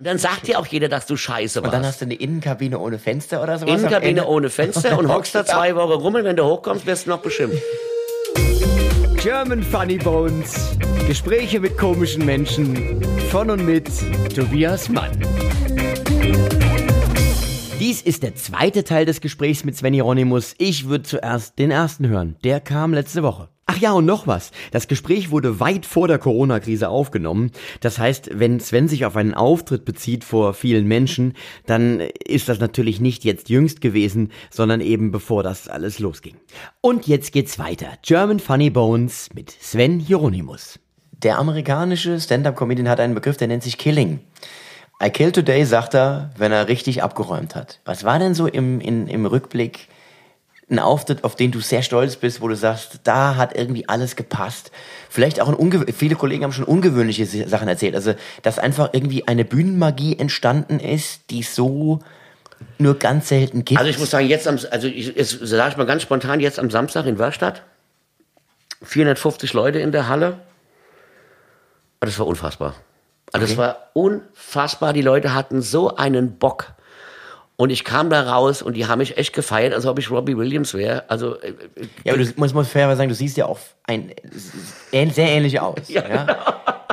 Und dann sagt dir auch jeder, dass du scheiße warst. Und dann hast du eine Innenkabine ohne Fenster oder sowas? Innenkabine ohne Fenster und hockst da zwei Wochen rum und wenn du hochkommst, wirst du noch beschimpft. German Funny Bones. Gespräche mit komischen Menschen. Von und mit Tobias Mann. Dies ist der zweite Teil des Gesprächs mit Sven Hieronymus. Ich würde zuerst den ersten hören. Der kam letzte Woche. Ach ja, und noch was. Das Gespräch wurde weit vor der Corona-Krise aufgenommen. Das heißt, wenn Sven sich auf einen Auftritt bezieht vor vielen Menschen, dann ist das natürlich nicht jetzt jüngst gewesen, sondern eben bevor das alles losging. Und jetzt geht's weiter. German Funny Bones mit Sven Hieronymus. Der amerikanische Stand-Up-Comedian hat einen Begriff, der nennt sich Killing. I kill today, sagt er, wenn er richtig abgeräumt hat. Was war denn so im, in, im Rückblick ein Auftritt, auf den du sehr stolz bist, wo du sagst, da hat irgendwie alles gepasst? Vielleicht auch ein ungew viele Kollegen haben schon ungewöhnliche Sachen erzählt. Also, dass einfach irgendwie eine Bühnenmagie entstanden ist, die so nur ganz selten gibt. Also ich muss sagen, jetzt am, also ich, jetzt sage ich mal ganz spontan, jetzt am Samstag in Wörstadt, 450 Leute in der Halle. Aber Das war unfassbar. Also das war unfassbar. Die Leute hatten so einen Bock. Und ich kam da raus und die haben mich echt gefeiert, als ob ich Robbie Williams wäre. Also äh, Ja, aber du musst, musst fairerweise sagen, du siehst ja auch ein, ähn- sehr ähnlich aus. Ja.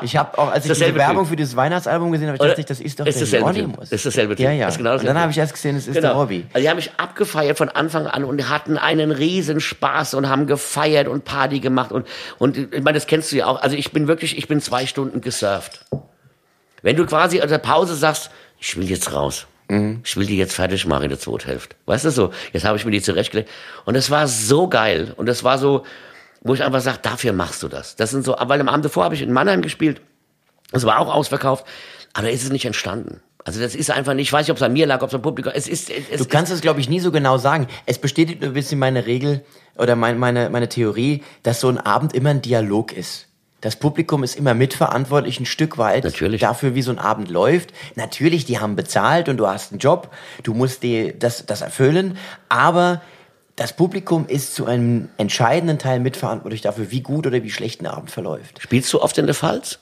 Ich habe auch, als ich diese Werbung Typ. für dieses Weihnachtsalbum gesehen habe, ich dachte, das ist doch ist der Hieronymus. Ist dasselbe Typ. Ja, ja. Ist genau und dann habe ich erst gesehen, es ist der Genau. Robby. Also die haben mich abgefeiert von Anfang an und hatten einen riesen Spaß und haben gefeiert und Party gemacht und und ich meine, das kennst du ja auch. Also ich bin wirklich, ich bin zwei Stunden gesurft. Wenn du quasi an der Pause sagst, ich will jetzt raus. Ich will die jetzt fertig machen in der zweiten Hälfte. Weißt du so? Jetzt habe ich mir die zurechtgelegt. Und das war so geil. Und das war so, wo ich einfach sage, dafür machst du das. Das sind so, weil am Abend davor habe ich in Mannheim gespielt. Das war auch ausverkauft. Aber da ist es nicht entstanden. Also das ist einfach nicht, ich weiß nicht, ob es an mir lag, ob es am Publikum, es ist, es Du kannst es, glaube ich, nie so genau sagen. Es bestätigt ein bisschen meine Regel oder mein, meine, meine Theorie, dass so ein Abend immer ein Dialog ist. Das Publikum ist immer mitverantwortlich ein Stück weit Natürlich. dafür, wie so ein Abend läuft. Natürlich, die haben bezahlt und du hast einen Job, du musst dir das, das erfüllen, aber das Publikum ist zu einem entscheidenden Teil mitverantwortlich dafür, wie gut oder wie schlecht ein Abend verläuft. Spielst du oft in der Pfalz?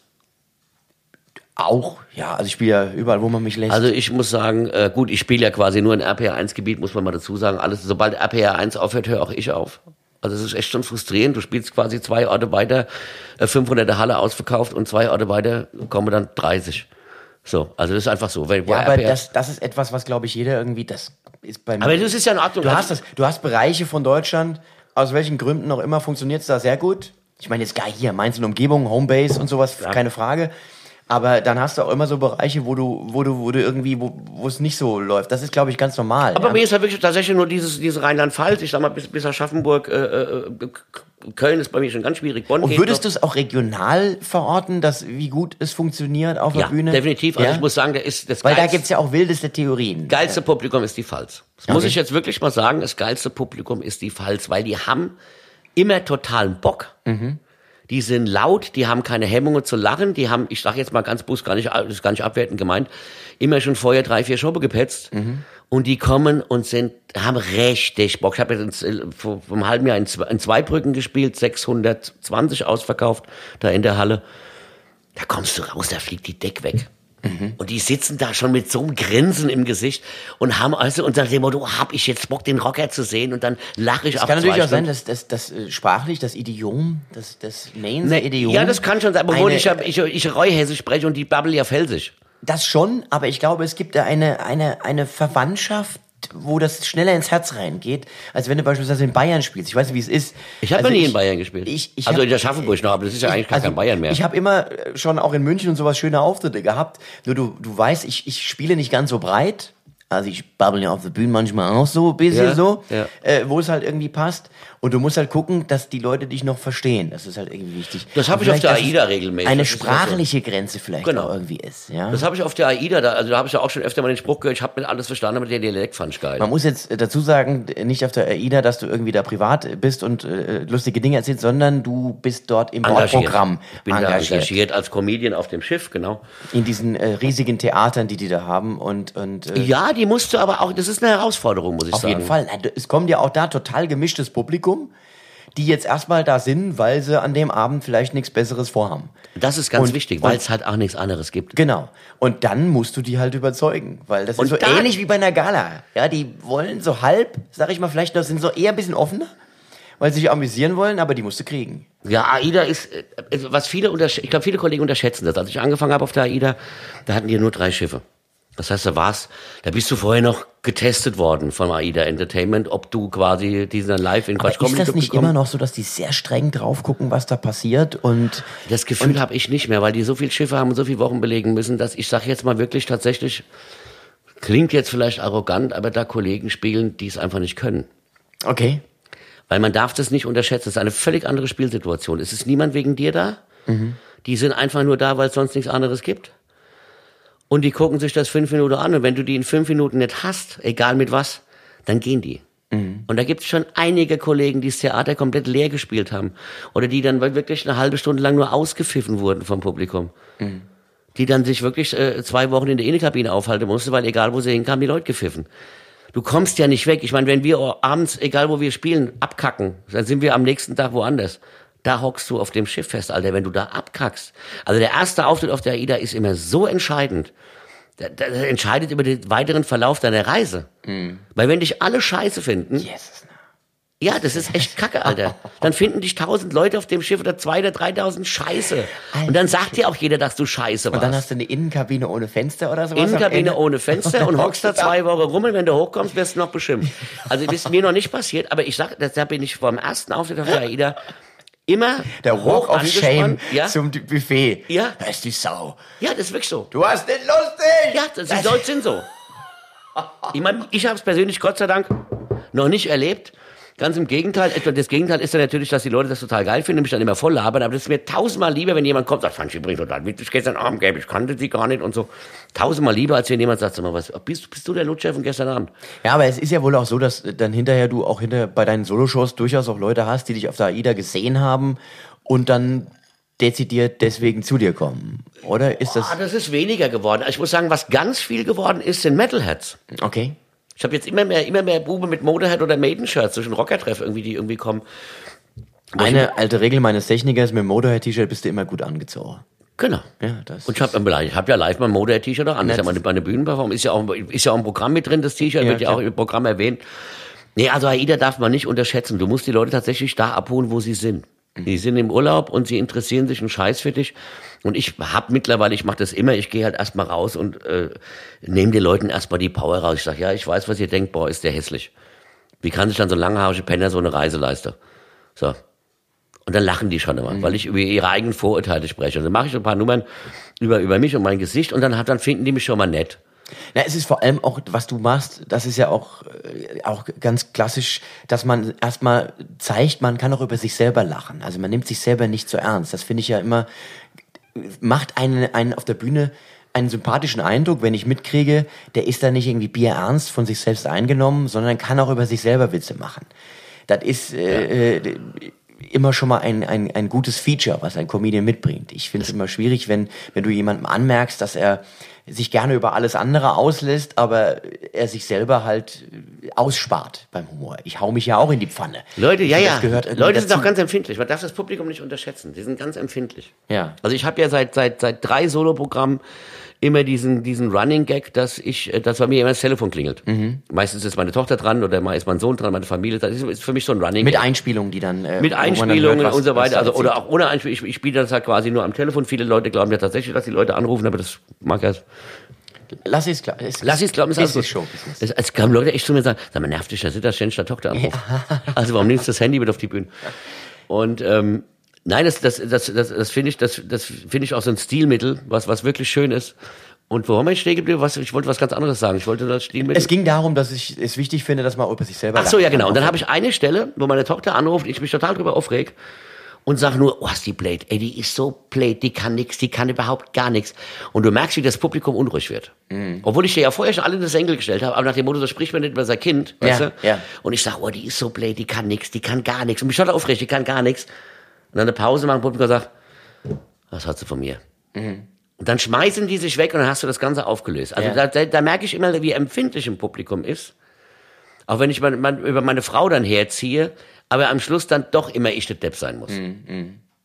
Auch, ja, also ich spiele ja überall, wo man mich lässt. Also ich muss sagen, äh, gut, ich spiele ja quasi nur in RPR1-Gebiet, muss man mal dazu sagen. Alles, sobald RPR1 aufhört, höre auch ich auf. Also es ist echt schon frustrierend. Du spielst quasi zwei Orte weiter, äh, 500 der Halle ausverkauft und zwei Orte weiter kommen dann 30. So, also das ist einfach so. Weil, ja, aber das, das ist etwas, was glaube ich jeder irgendwie, das ist bei mir. aber das ist ja in Ordnung. Du hast das, du hast Bereiche von Deutschland, aus welchen Gründen auch immer funktioniert es da sehr gut. Ich meine jetzt gar hier, Mainz und Umgebung, Homebase und sowas, keine Frage. Aber dann hast du auch immer so Bereiche, wo du, wo du, wo du irgendwie, wo, wo es nicht so läuft. Das ist, glaube ich, ganz normal. Aber ja. mir ist halt wirklich tatsächlich nur dieses, dieses Rheinland-Pfalz, ich sag mal, bis, bis Aschaffenburg, äh, äh, K- Köln ist bei mir schon ganz schwierig. Bonn und würdest du es auch regional verorten, dass, wie gut es funktioniert auf Ja, der Bühne? definitiv. Also Ja? ich muss sagen, der ist das Weil da geilste- gibt's ja auch wildeste Theorien. geilste Publikum ist die Pfalz. Das muss Okay. ich jetzt wirklich mal sagen. Das geilste Publikum ist die Pfalz, weil die haben immer totalen Bock. Die sind laut, die haben keine Hemmungen zu lachen, die haben, ich sage jetzt mal ganz bus, gar nicht, das ist gar nicht abwertend gemeint, immer schon vorher drei, vier Schoppe gepetzt. Und die kommen und sind, haben richtig Bock. Ich habe jetzt in, vor, vor einem halben Jahr in, Zwe- in Zweibrücken gespielt, 620 ausverkauft, da in der Halle. Da kommst du raus, da fliegt die Deck weg. Und die sitzen da schon mit so einem Grinsen im Gesicht und haben also unter dem Motto, hab ich jetzt Bock, den Rocker zu sehen und dann lache ich Es auf kann natürlich auch sein, dass das, das äh, sprachlich, das Idiom, das, das Mainzer Nee, Idiom. ja, das kann schon sein, obwohl ich, ich, ich Reuhessisch spreche und die babbel ja Felsisch. Das schon, aber ich glaube, es gibt da eine, eine, eine Verwandtschaft, wo das schneller ins Herz reingeht, als wenn du beispielsweise in Bayern spielst. Ich weiß nicht, wie es ist. Ich habe Also noch nie in Bayern gespielt. Ich, ich also hab- in der Schaffenburg noch, aber das ist ja eigentlich gar kein Bayern mehr. Ich habe immer äh, schon auch in München und sowas schöne Auftritte gehabt. Nur du, du weißt, ich, ich spiele nicht ganz so breit. Also ich babbel ja auf der Bühne manchmal auch so ein bisschen Ja, so, ja. Äh, wo es halt irgendwie passt. Und du musst halt gucken, dass die Leute dich noch verstehen. Das ist halt irgendwie wichtig. Das hab Und ich auf der AIDA regelmäßig. Eine ja so. sprachliche Grenze vielleicht Genau. irgendwie ist. Ja? das habe ich auf der AIDA, da, also da habe ich ja auch schon öfter mal den Spruch gehört, ich habe nicht alles verstanden, aber der Dialekt fand ich geil. Man muss jetzt äh, dazu sagen, nicht auf der AIDA, dass du irgendwie da privat bist und äh, lustige Dinge erzählst, sondern du bist dort im Bordprogramm Ich bin da engagiert. engagiert als Comedian auf dem Schiff, genau. In diesen äh, riesigen Theatern, die die da haben und, und äh, Ja, die musste aber auch, das ist eine Herausforderung, muss ich auf sagen. jeden Fall. Es kommt ja auch da total gemischtes Publikum. Die jetzt erstmal da sind, weil sie an dem Abend vielleicht nichts Besseres vorhaben. Das ist ganz Und- wichtig, weil es halt auch nichts anderes gibt. Genau. Und dann musst du die halt überzeugen, weil das Und ist so da- ähnlich wie bei einer Gala. Ja, die wollen so halb, sag ich mal, vielleicht noch sind so eher ein bisschen offener, weil sie sich amüsieren wollen, aber die musst du kriegen. Ja, AIDA ist, äh, was viele ich glaube, viele Kollegen unterschätzen das. Als ich angefangen habe auf der AIDA, da hatten die nur drei Schiffe. Das heißt, da war's, da bist du vorher noch getestet worden von AIDA Entertainment, ob du quasi diesen live in Aber Quatsch ist das nicht immer noch so, dass die sehr streng drauf gucken, was da passiert und Das Gefühl habe ich nicht mehr, weil die so viele Schiffe haben und so viele Wochen belegen müssen, dass ich sage jetzt mal wirklich tatsächlich, klingt jetzt vielleicht arrogant, aber da Kollegen spielen, die es einfach nicht können. okay. Weil man darf das nicht unterschätzen. Es ist eine völlig andere Spielsituation. Es ist niemand wegen dir da. Die sind einfach nur da, weil es sonst nichts anderes gibt. Und die gucken sich das fünf Minuten an. Und wenn du die in fünf Minuten nicht hast, egal mit was, dann gehen die. Und da gibt es schon einige Kollegen, die das Theater komplett leer gespielt haben. Oder die dann wirklich eine halbe Stunde lang nur ausgepfiffen wurden vom Publikum. Die dann sich wirklich äh, zwei Wochen in der Innenkabine aufhalten mussten, weil egal wo sie hinkamen, die Leute gepfiffen. Du kommst ja nicht weg. Ich meine, wenn wir abends, egal wo wir spielen, abkacken, dann sind wir am nächsten Tag woanders. Da hockst du auf dem Schiff fest, Alter, wenn du da abkackst. Also der erste Auftritt auf der AIDA ist immer so entscheidend. Der entscheidet über den weiteren Verlauf deiner Reise. Weil wenn dich alle scheiße finden, Jesus. ja, das ist echt kacke, Alter. Dann finden dich tausend Leute auf dem Schiff oder zwei oder dreitausend Scheiße. Und dann sagt dir auch jeder, dass du scheiße Und dann warst. hast du eine Innenkabine ohne Fenster oder sowas? Innenkabine ohne Fenster und hockst da zwei Wochen rum und wenn du hochkommst, wirst du noch beschimpft. Also das ist mir noch nicht passiert, aber ich sag, das- da bin ich vom ersten Auftritt auf der AIDA immer Der Walk of Shame. Ja, zum Buffet. Ja. Da ist die Sau. ja, das ist wirklich so. Du hast nicht lustig! Ja, das, die Leute sind so. Ich meine, ich habe es persönlich Gott sei Dank noch nicht erlebt. Ganz im Gegenteil. Etwa das Gegenteil ist dann natürlich, dass die Leute das total geil finden mich dann immer voll labern. Aber das ist mir tausendmal lieber, wenn jemand kommt und sagt, fand ich übrigens total witzig gestern Abend, gell, ich kannte sie gar nicht und so. Tausendmal lieber, als wenn jemand sagt, sag mal, was, bist, bist du der Lutscher von gestern Abend? Ja, aber es ist ja wohl auch so, dass dann hinterher du auch hinter bei deinen Soloshows durchaus auch Leute hast, die dich auf der AIDA gesehen haben und dann dezidiert deswegen zu dir kommen. Oder ist das Ah, das ist weniger geworden. Ich muss sagen, was ganz viel geworden ist, sind Metalheads. okay? Ich habe jetzt immer mehr, immer mehr Bube mit Motorhead oder Maiden-Shirts zwischen Rockertreff irgendwie, die irgendwie kommen. Eine alte Regel meines Technikers, mit dem Motorhead-T-Shirt bist du immer gut angezogen. Genau. Ja, das Und ich habe ich hab ja live mein Motorhead-T-Shirt auch an. Das ist ja meine, meine Bühnenperformance. Ist ja, auch, ist ja auch ein Programm mit drin, das T-Shirt Ja, wird ja auch im Programm erwähnt. Nee, also AIDA darf man nicht unterschätzen. Du musst die Leute tatsächlich da abholen, wo sie sind. Die sind im Urlaub und sie interessieren sich einen Scheiß für dich. Und ich hab mittlerweile, ich mache das immer, ich gehe halt erstmal raus und äh, nehme den Leuten erstmal die Power raus. Ich sag, ja, ich weiß, was ihr denkt, boah, ist der hässlich. Wie kann sich dann so ein langhaariger Penner so eine Reise leisten? So. Und dann lachen die schon immer, weil ich über ihre eigenen Vorurteile spreche. Und dann mache ich so ein paar Nummern über, über mich und mein Gesicht und dann, dann finden die mich schon mal nett. Na, es ist vor allem auch, was du machst, das ist ja auch, äh, auch ganz klassisch, dass man erstmal zeigt, man kann auch über sich selber lachen. Also man nimmt sich selber nicht so ernst. Das finde ich ja immer, macht einen, einen auf der Bühne einen sympathischen Eindruck, wenn ich mitkriege, der ist da nicht irgendwie bierernst von sich selbst eingenommen, sondern kann auch über sich selber Witze machen. Das ist äh, äh, immer schon mal ein, ein, ein gutes Feature, was ein Comedian mitbringt. Ich finde es immer schwierig, wenn, wenn du jemandem anmerkst, dass er sich gerne über alles andere auslässt, aber er sich selber halt ausspart beim Humor. Ich hau mich ja auch in die Pfanne. Leute, ja, ja. Leute sind dazu. auch ganz empfindlich. Man darf das Publikum nicht unterschätzen. Die sind ganz empfindlich. Ja. Also ich habe ja seit, seit, seit drei Soloprogrammen immer diesen, diesen Running Gag, dass ich, äh, dass bei mir immer das Telefon klingelt. Mhm. Meistens ist meine Tochter dran oder mal ist mein Sohn dran, meine Familie. Das ist, ist für mich so ein Running Mit Gag. Einspielungen, die dann äh, Mit Einspielungen was- und so weiter. da Also, oder auch ohne Einspielung. Ich, ich spiele das halt quasi nur am Telefon. Viele Leute glauben ja tatsächlich, dass die Leute anrufen, aber das mag ja. Lass es. Es, Lass es glauben, ist ist gut. Showbusiness. Es, es kamen Leute echt zu mir und sagen, sag mal, nervt dich, da sind das ständig der Tochter anruft. Also warum nimmst du das Handy mit auf die Bühne? Und ähm, nein, das, das, das, das, das finde ich, das, das finde ich auch so ein Stilmittel, was, was wirklich schön ist. Und wo haben wir stehen geblieben? Was, ich wollte was ganz anderes sagen. Ich wollte das Stilmittel. Es ging darum, dass ich es wichtig finde, dass man über sich selber Ach so, ja genau. Und dann habe ich eine Stelle, wo meine Tochter anruft, ich mich total drüber aufreg und sag nur, oh, ist die blöd, ey, die ist so blöd, die kann nix, die kann überhaupt gar nichts. Und du merkst, wie das Publikum unruhig wird. Mhm. Obwohl ich dir ja vorher schon alle in das Enkel gestellt habe, aber nach dem Motto, so spricht man nicht über sein Kind, weißt Ja, du? ja. Und ich sag, oh, die ist so blöd, die kann nix, die kann gar nichts. Und mich total aufregt, die kann gar nichts. Und dann eine Pause machen, Publikum sagt, was hat sie von mir? Und dann schmeißen die sich weg und dann hast du das Ganze aufgelöst. Also Ja. da, da, da merke ich immer, wie empfindlich ein Publikum ist. Auch wenn ich mein, mein, über meine Frau dann herziehe, aber am Schluss dann doch immer ich der Depp sein muss.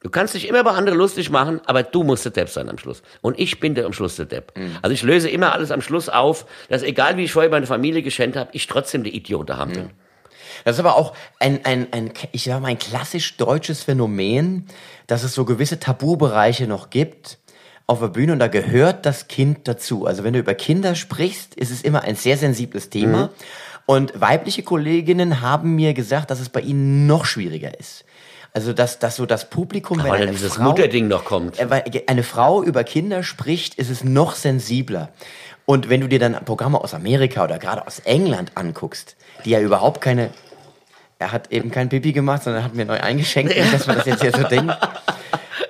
Du kannst dich immer über andere lustig machen, aber du musst der Depp sein am Schluss. Und ich bin der am Schluss der Depp. Also ich löse immer alles am Schluss auf, dass egal wie ich vorher meine Familie geschenkt habe, ich trotzdem der Idiot daheim bin. Das ist aber auch ein, ein, ein, ich sag mal, ein klassisch deutsches Phänomen, dass es so gewisse Tabubereiche noch gibt auf der Bühne und da gehört das Kind dazu. Also wenn du über Kinder sprichst, ist es immer ein sehr sensibles Thema. Und weibliche Kolleginnen haben mir gesagt, dass es bei ihnen noch schwieriger ist. Also dass, dass so das Publikum, wenn Weil dann eine dieses Frau, Mutterding noch kommt. äh, weil eine Frau über Kinder spricht, ist es noch sensibler. Und wenn du dir dann Programme aus Amerika oder gerade aus England anguckst, die ja überhaupt keine, er hat eben kein Pipi gemacht, sondern hat mir neu eingeschenkt, nicht, dass man das jetzt hier so denkt.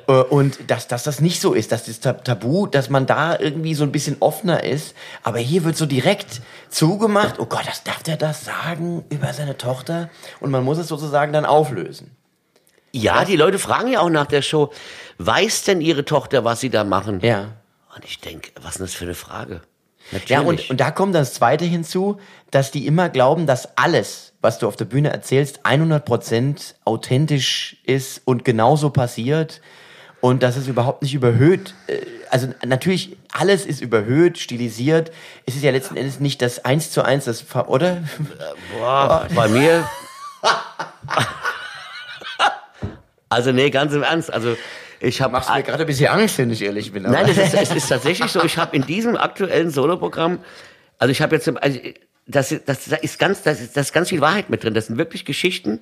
Äh, Und dass, dass das nicht so ist, dass das Tab- Tabu, dass man da irgendwie so ein bisschen offener ist. Aber hier wird so direkt zugemacht, oh Gott, das darf der das sagen über seine Tochter? Und man muss es sozusagen dann auflösen. Ja, die Leute fragen ja auch nach der Show, weiß denn ihre Tochter, was sie da machen? Ja. Und ich denke, was ist denn das für eine Frage? Ja, und, Natürlich. und da kommt das Zweite hinzu, dass die immer glauben, dass alles, was du auf der Bühne erzählst, 100% authentisch ist und genauso passiert und dass es überhaupt nicht überhöht. äh, Also natürlich, alles ist überhöht, stilisiert. Es ist ja letzten Endes nicht das Eins zu Eins, das, oder? Boah, bei mir. Also nee, ganz im Ernst. Also ich habe gerade ein bisschen Angst, wenn ich ehrlich bin. Nein, es ist, es ist tatsächlich so. Ich habe in diesem aktuellen Soloprogramm, also ich habe jetzt, also das, das, da ist ganz, das ist, das ist ganz viel Wahrheit mit drin. Das sind wirklich Geschichten,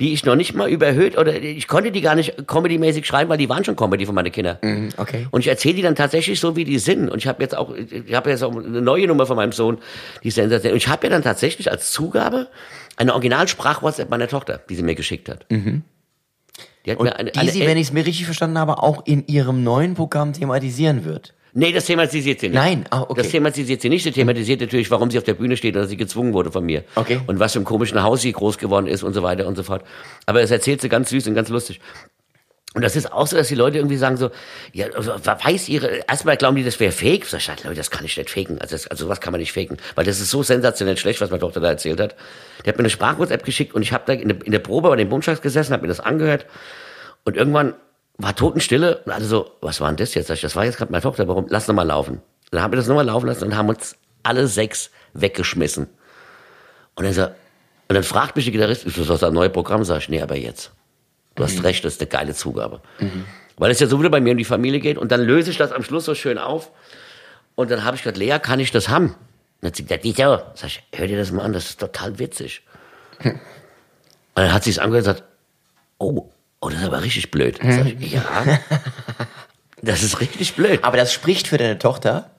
die ich noch nicht mal überhöht oder ich konnte die gar nicht comedymäßig schreiben, weil die waren schon Comedy von meinen Kindern. okay. Und ich erzähle die dann tatsächlich so, wie die sind. Und ich habe jetzt auch, ich habe jetzt auch eine neue Nummer von meinem Sohn, die ist sensationell. Und ich habe ja dann tatsächlich als Zugabe eine Originalsprach-WhatsApp meiner Tochter, die sie mir geschickt hat. Die hat Und mir eine, die eine sie, wenn ich es mir richtig verstanden habe, auch in ihrem neuen Programm thematisieren wird. Nee, das thematisiert sie nicht. Nein, ah, okay. Das thematisiert sie nicht. Sie thematisiert natürlich, warum sie auf der Bühne steht oder sie gezwungen wurde von mir. Okay. Und was für ein komischen Haus sie groß geworden ist und so weiter und so fort. Aber das erzählt sie ganz süß und ganz lustig. Und das ist auch so, dass die Leute irgendwie sagen so, ja, weiß ihre, erstmal glauben die, das wäre fake. Ich, Leute, das kann ich nicht faken. Also, das, also was kann man nicht faken. Weil das ist so sensationell schlecht, was meine Tochter da erzählt hat. Die hat mir eine Sprach-WhatsApp geschickt und ich habe da in der, in der Probe bei dem Bundschlag gesessen, habe mir das angehört und irgendwann war Totenstille und alle so, was war denn das jetzt? Sag ich, das war jetzt gerade meine Tochter, warum? Lass noch mal laufen. Dann haben wir das nochmal laufen lassen und haben uns alle sechs weggeschmissen. Und dann, so, und dann fragt mich die Gitarrist, ist das ein neues Programm? Sag ich, nee, aber jetzt. Du hast recht, das ist eine geile Zugabe. Weil es ja so wieder bei mir um die Familie geht und dann löse ich das am Schluss so schön auf. Und dann habe ich gesagt, Lea, kann ich das haben? Und dann hat sie gesagt, wieso? Sag ich, hör dir das mal an, das ist total witzig. Und dann hat sie es angehört und gesagt, oh, oh, das ist aber richtig blöd. Sag ich, ja, das ist richtig blöd. Aber das spricht für deine Tochter,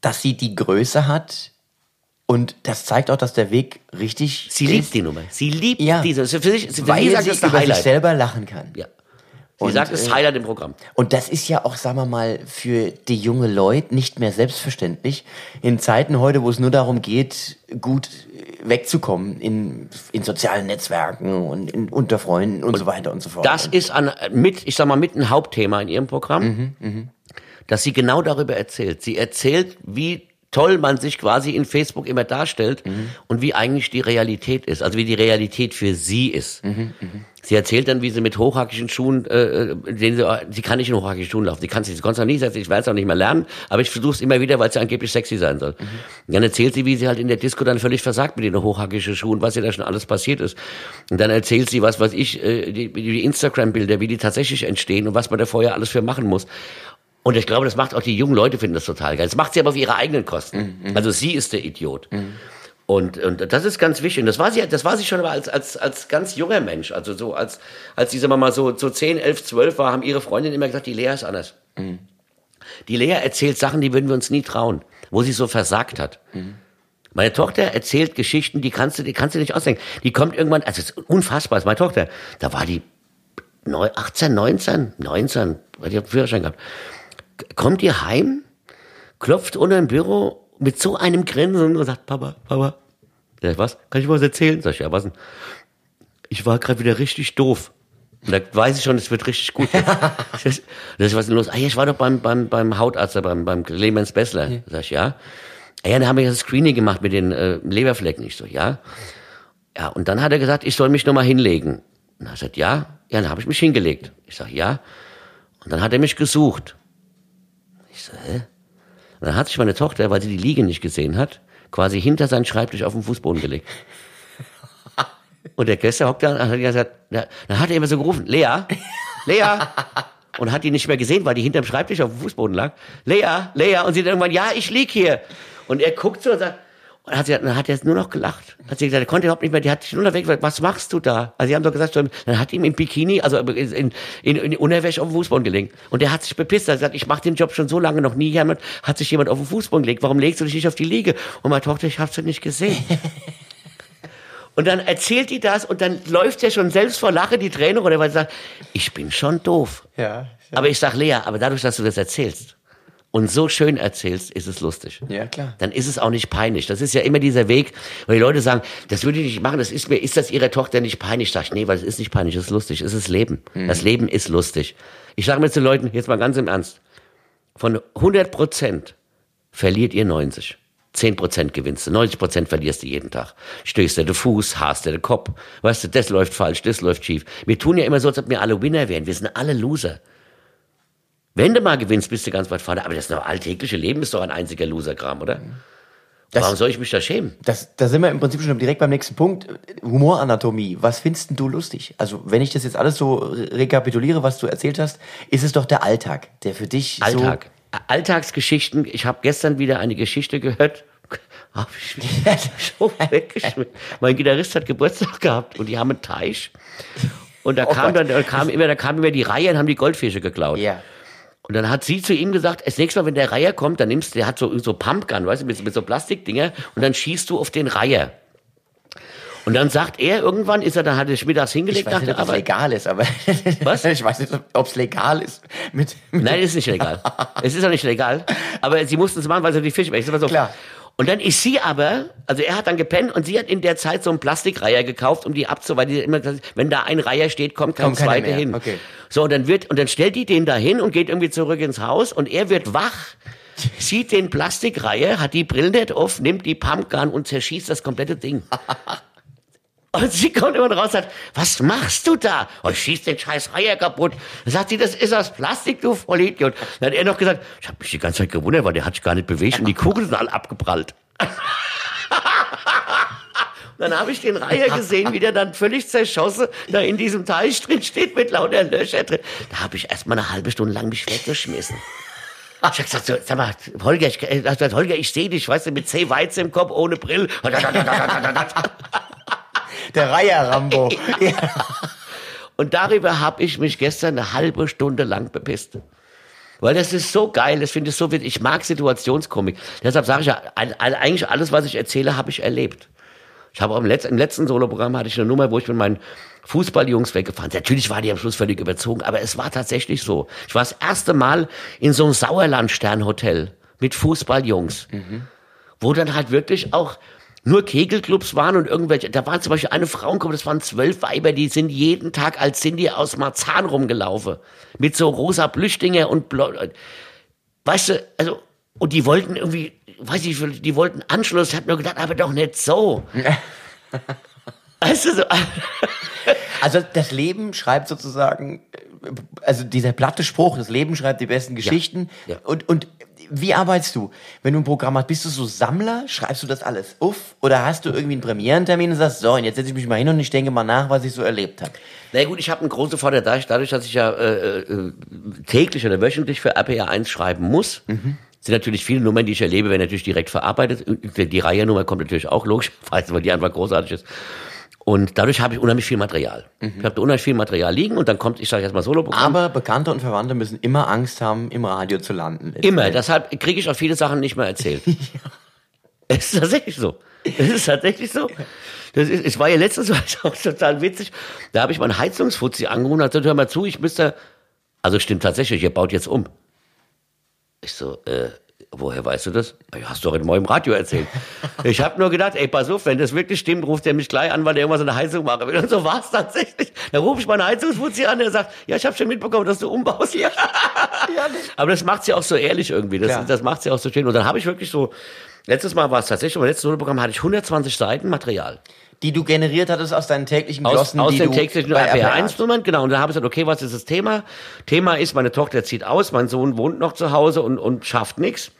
dass sie die Größe hat und das zeigt auch, dass der Weg richtig Sie ist, liebt die Nummer. Sie liebt Ja. diese. Für sich, für weil sie sie, sagt, das ist der über sich Highlight. selber lachen kann. Ja. Sie Und, sagt, das ist äh, Highlight im Programm. Und das ist ja auch, sagen wir mal, für die junge Leute nicht mehr selbstverständlich. In Zeiten heute, wo es nur darum geht, gut wegzukommen in, in sozialen Netzwerken und in, unter Freunden und, so weiter und so fort. Das ist an, mit, ich sag mal, mit ein Hauptthema in ihrem Programm, Mhm, dass sie genau darüber erzählt. Sie erzählt, wie toll man sich quasi in Facebook immer darstellt Mhm. und wie eigentlich die Realität ist, also wie die Realität für sie ist. Mhm, Sie erzählt dann, wie sie mit hochhackigen Schuhen, äh, den sie, sie kann nicht in hochhackigen Schuhen laufen. Sie kann es sie konnte es noch nie, sagt, ich werde es auch nicht mehr lernen, aber ich versuche es immer wieder, weil es ja angeblich sexy sein soll. Und dann erzählt sie, wie sie halt in der Disco dann völlig versagt mit den hochhackischen Schuhen, was ihr da schon alles passiert ist. Und dann erzählt sie, was weiß ich, äh, die, die Instagram-Bilder, wie die tatsächlich entstehen und was man da vorher alles für machen muss. Und ich glaube, das macht auch die jungen Leute, finden das total geil. Das macht sie aber auf ihre eigenen Kosten. Also sie ist der Idiot. Und, und das ist ganz wichtig. Und das war sie, das war sie schon aber als, als, als ganz junger Mensch. Also so als, als diese Mama so, so 10, 11, 12 war, haben ihre Freundinnen immer gesagt, die Lea ist anders. Die Lea erzählt Sachen, die würden wir uns nie trauen, wo sie so versagt hat. Meine Tochter erzählt Geschichten, die kannst du, die kannst du nicht ausdenken. Die kommt irgendwann, also es ist unfassbar, ist meine Tochter, da war die neu- 18, 19, 19, weil die hat einen Führerschein gehabt. Kommt ihr heim, klopft unter im Büro mit so einem Grinsen und sagt, Papa, Papa, ja, was? Kann ich was erzählen? Sag ich, ja, was denn? Ich war gerade wieder richtig doof. Und da weiß ich schon, es wird richtig gut. das ist, was denn los? Ah, ja, ich war doch beim, beim, beim Hautarzt, da, beim, beim Clemens Bessler. Sag ich, ja. Ah, ja, da haben wir das Screening gemacht mit den äh, Leberflecken. Ich so, ja. Ja, und dann hat er gesagt, ich soll mich nochmal hinlegen. Und er gesagt, ja. Ja, dann habe ich mich hingelegt. Ich sag, ja. Und dann hat er mich gesucht. Ich so, hä? Und dann hat sich meine Tochter, weil sie die Liege nicht gesehen hat, quasi hinter seinen Schreibtisch auf den Fußboden gelegt. Und der Gäste hockt da und hat gesagt, na, dann hat er immer so gerufen, Lea, Lea. Und hat die nicht mehr gesehen, weil die hinterm Schreibtisch auf dem Fußboden lag. Lea, Lea. Und sie dann irgendwann, ja, ich lieg hier. Und er guckt so und sagt, und hat sie, dann hat er jetzt nur noch gelacht. Hat sie gesagt, er konnte überhaupt nicht mehr, die hat sich nur noch weg, was machst du da? Also sie haben so gesagt, dann hat ihm im Bikini, also in, in, in Unterwäsche auf den Fußboden gelegt. Und der hat sich bepisst. Er hat gesagt, ich mache den Job schon so lange, noch nie jemand, hat sich jemand auf den Fußboden gelegt. Warum legst du dich nicht auf die Liege? Und meine Tochter, ich hab's ja nicht gesehen. Und dann erzählt die das und dann läuft ja schon selbst vor Lache die Träne runter, weil sie sagt, ich bin schon doof. Ja. ja. Aber ich sag, Lea, aber dadurch, dass du das erzählst und so schön erzählst, ist es lustig. Ja, klar. Dann ist es auch nicht peinlich. Das ist ja immer dieser Weg, weil die Leute sagen, das würde ich nicht machen, das ist mir, ist das ihrer Tochter nicht peinlich? Sag ich, nee, weil es ist nicht peinlich, es ist lustig, es ist Leben. Das Leben ist lustig. Ich sage mir zu Leuten, jetzt mal ganz im Ernst, von 100 Prozent verliert ihr 90. 10% gewinnst du, 90% verlierst du jeden Tag. Stößt dir den Fuß, hast dir den Kopf. Weißt du, das läuft falsch, das läuft schief. Wir tun ja immer so, als ob wir alle Winner wären. Wir sind alle Loser. Wenn du mal gewinnst, bist du ganz weit vorne. Aber das alltägliche Leben ist doch ein einziger Loserkram, oder? Das- Warum soll ich mich da schämen? Das, da sind wir im Prinzip schon direkt beim nächsten Punkt. Humoranatomie. Was findest du lustig? Also, wenn ich das jetzt alles so re- rekapituliere, was du erzählt hast, ist es doch der Alltag, der für dich Alltag. Alltagsgeschichten. Ich habe gestern wieder eine Geschichte gehört. Hab ich schon weggeschmissen. Mein Gitarrist hat Geburtstag gehabt und die haben einen Teich. Und da Oh kam Gott. dann, da kam immer, da kam immer die Reihe und haben die Goldfische geklaut. so. Ja. Und dann hat sie zu ihm gesagt, das nächste Mal, wenn der Reiher kommt, dann nimmst du, der hat so, so Pumpgun, weißt du, mit, mit so Plastikdinger, und dann schießt du auf den Reiher. Und dann sagt er, irgendwann ist er, dann hat er sich mittags Ich hingelegt, weiß nach nicht, ob es legal ist, aber. Was? ich weiß nicht, ob es legal ist. Mit, mit Nein, es ist nicht legal. es ist auch nicht legal. Aber sie mussten es machen, weil sie die Fische weg. So. Klar. Und dann ist sie aber, also er hat dann gepennt und sie hat in der Zeit so einen Plastikreiher gekauft, um die abzu, weil die immer, wenn da ein Reiher steht, kommt kein Kommt zweiter hin. Okay. So, und dann wird, und dann stellt die den da hin und geht irgendwie zurück ins Haus und er wird wach, sieht den Plastikreiher, hat die Brille nicht auf, nimmt die Pumpgun und zerschießt das komplette Ding. Und sie kommt immer raus und sagt, was machst du da? Und schießt den scheiß Reiher kaputt. Dann sagt sie, das ist aus Plastik, du Vollidiot. Dann hat er noch gesagt, ich habe mich die ganze Zeit gewundert, weil der hat sich gar nicht bewegt und die Kugeln sind alle abgeprallt. Dann habe ich den Reiher gesehen, wie der dann völlig zerschossen da in diesem Teich drin steht mit lauter Löcher drin. Da habe ich erst mal eine halbe Stunde lang mich weggeschmissen. Ich habe gesagt, so, sag mal, Holger, ich, äh, Holger, ich sehe dich, weißt du, mit zehn Weizen im Kopf, ohne Brille. der Reiher Rambo. ja. Und darüber habe ich mich gestern eine halbe Stunde lang bepisst. Weil das ist so geil, das finde ich so witzig. Ich mag Situationskomik. Deshalb sage ich ja, eigentlich alles, was ich erzähle, habe ich erlebt. Ich habe auch im letzten, im letzten Soloprogramm hatte ich eine Nummer, wo ich mit meinen Fußballjungs weggefahren bin. Natürlich war die am Schluss völlig überzogen, aber es war tatsächlich so. Ich war das erste Mal in so einem Sauerland-Sternhotel mit Fußballjungs wo dann halt wirklich auch nur Kegelclubs waren und irgendwelche, da war zum Beispiel eine Frauengruppe, das waren zwölf Weiber, die sind jeden Tag als Cindy aus Marzahn rumgelaufen. Mit so rosa Plüschdinger und blau. Weißt du, also, und die wollten irgendwie, weiß ich, die wollten Anschluss, ich hab nur gedacht, aber doch nicht so. weißt du, so, Also das Leben schreibt sozusagen, also dieser platte Spruch, das Leben schreibt die besten Geschichten. Ja. Und, und wie arbeitest du? Wenn du ein Programm hast, bist du so Sammler? Schreibst du das alles auf? Oder hast du irgendwie einen Premierentermin und sagst, so, und jetzt setze ich mich mal hin und ich denke mal nach, was ich so erlebt habe? Na gut, ich habe einen großen Vorteil dadurch, dadurch, dass ich ja äh, äh, täglich oder wöchentlich für RPR 1 schreiben muss. Sind natürlich viele Nummern, die ich erlebe, werden natürlich direkt verarbeitet. Die, die Reihenummer kommt natürlich auch logisch, weil die einfach großartig ist. Und dadurch habe ich unheimlich viel Material. Ich habe da unheimlich viel Material liegen und dann kommt, ich sage jetzt mal Solo-Programm. Aber Bekannte und Verwandte müssen immer Angst haben, im Radio zu landen. Immer. Deshalb kriege ich auch viele Sachen nicht mehr erzählt. Es ist tatsächlich so. Es ist tatsächlich so. Das ist, es war ja letztens auch total witzig. Da habe ich meinen Heizungsfuzzi angerufen und hat gesagt, hör mal zu, ich müsste, also stimmt tatsächlich, ihr baut jetzt um. Ich so, äh, woher weißt du das? Ja, hast du doch in meinem Radio erzählt. Ich habe nur gedacht, ey, pass auf, wenn das wirklich stimmt, ruft er mich gleich an, weil der irgendwas in der Heizung machen will. Und so war es tatsächlich. Da rufe ich meinen Heizungsfuzzi an, der sagt, ja, ich habe schon mitbekommen, dass du umbaust. Ja. Aber das macht's ja auch so ehrlich irgendwie. Das, Klar. das macht's ja auch so schön. Und dann habe ich wirklich so Letztes Mal war es tatsächlich, aber letztes Soloprogramm hatte ich 120 Seiten Material. Die du generiert hattest aus deinen täglichen Aus, Glossen, aus die dem du täglichen bei RPR RPR1-Nummern, genau. Und da habe ich gesagt, okay, was ist das Thema? Thema ist, meine Tochter zieht aus, mein Sohn wohnt noch zu Hause und, und schafft nichts.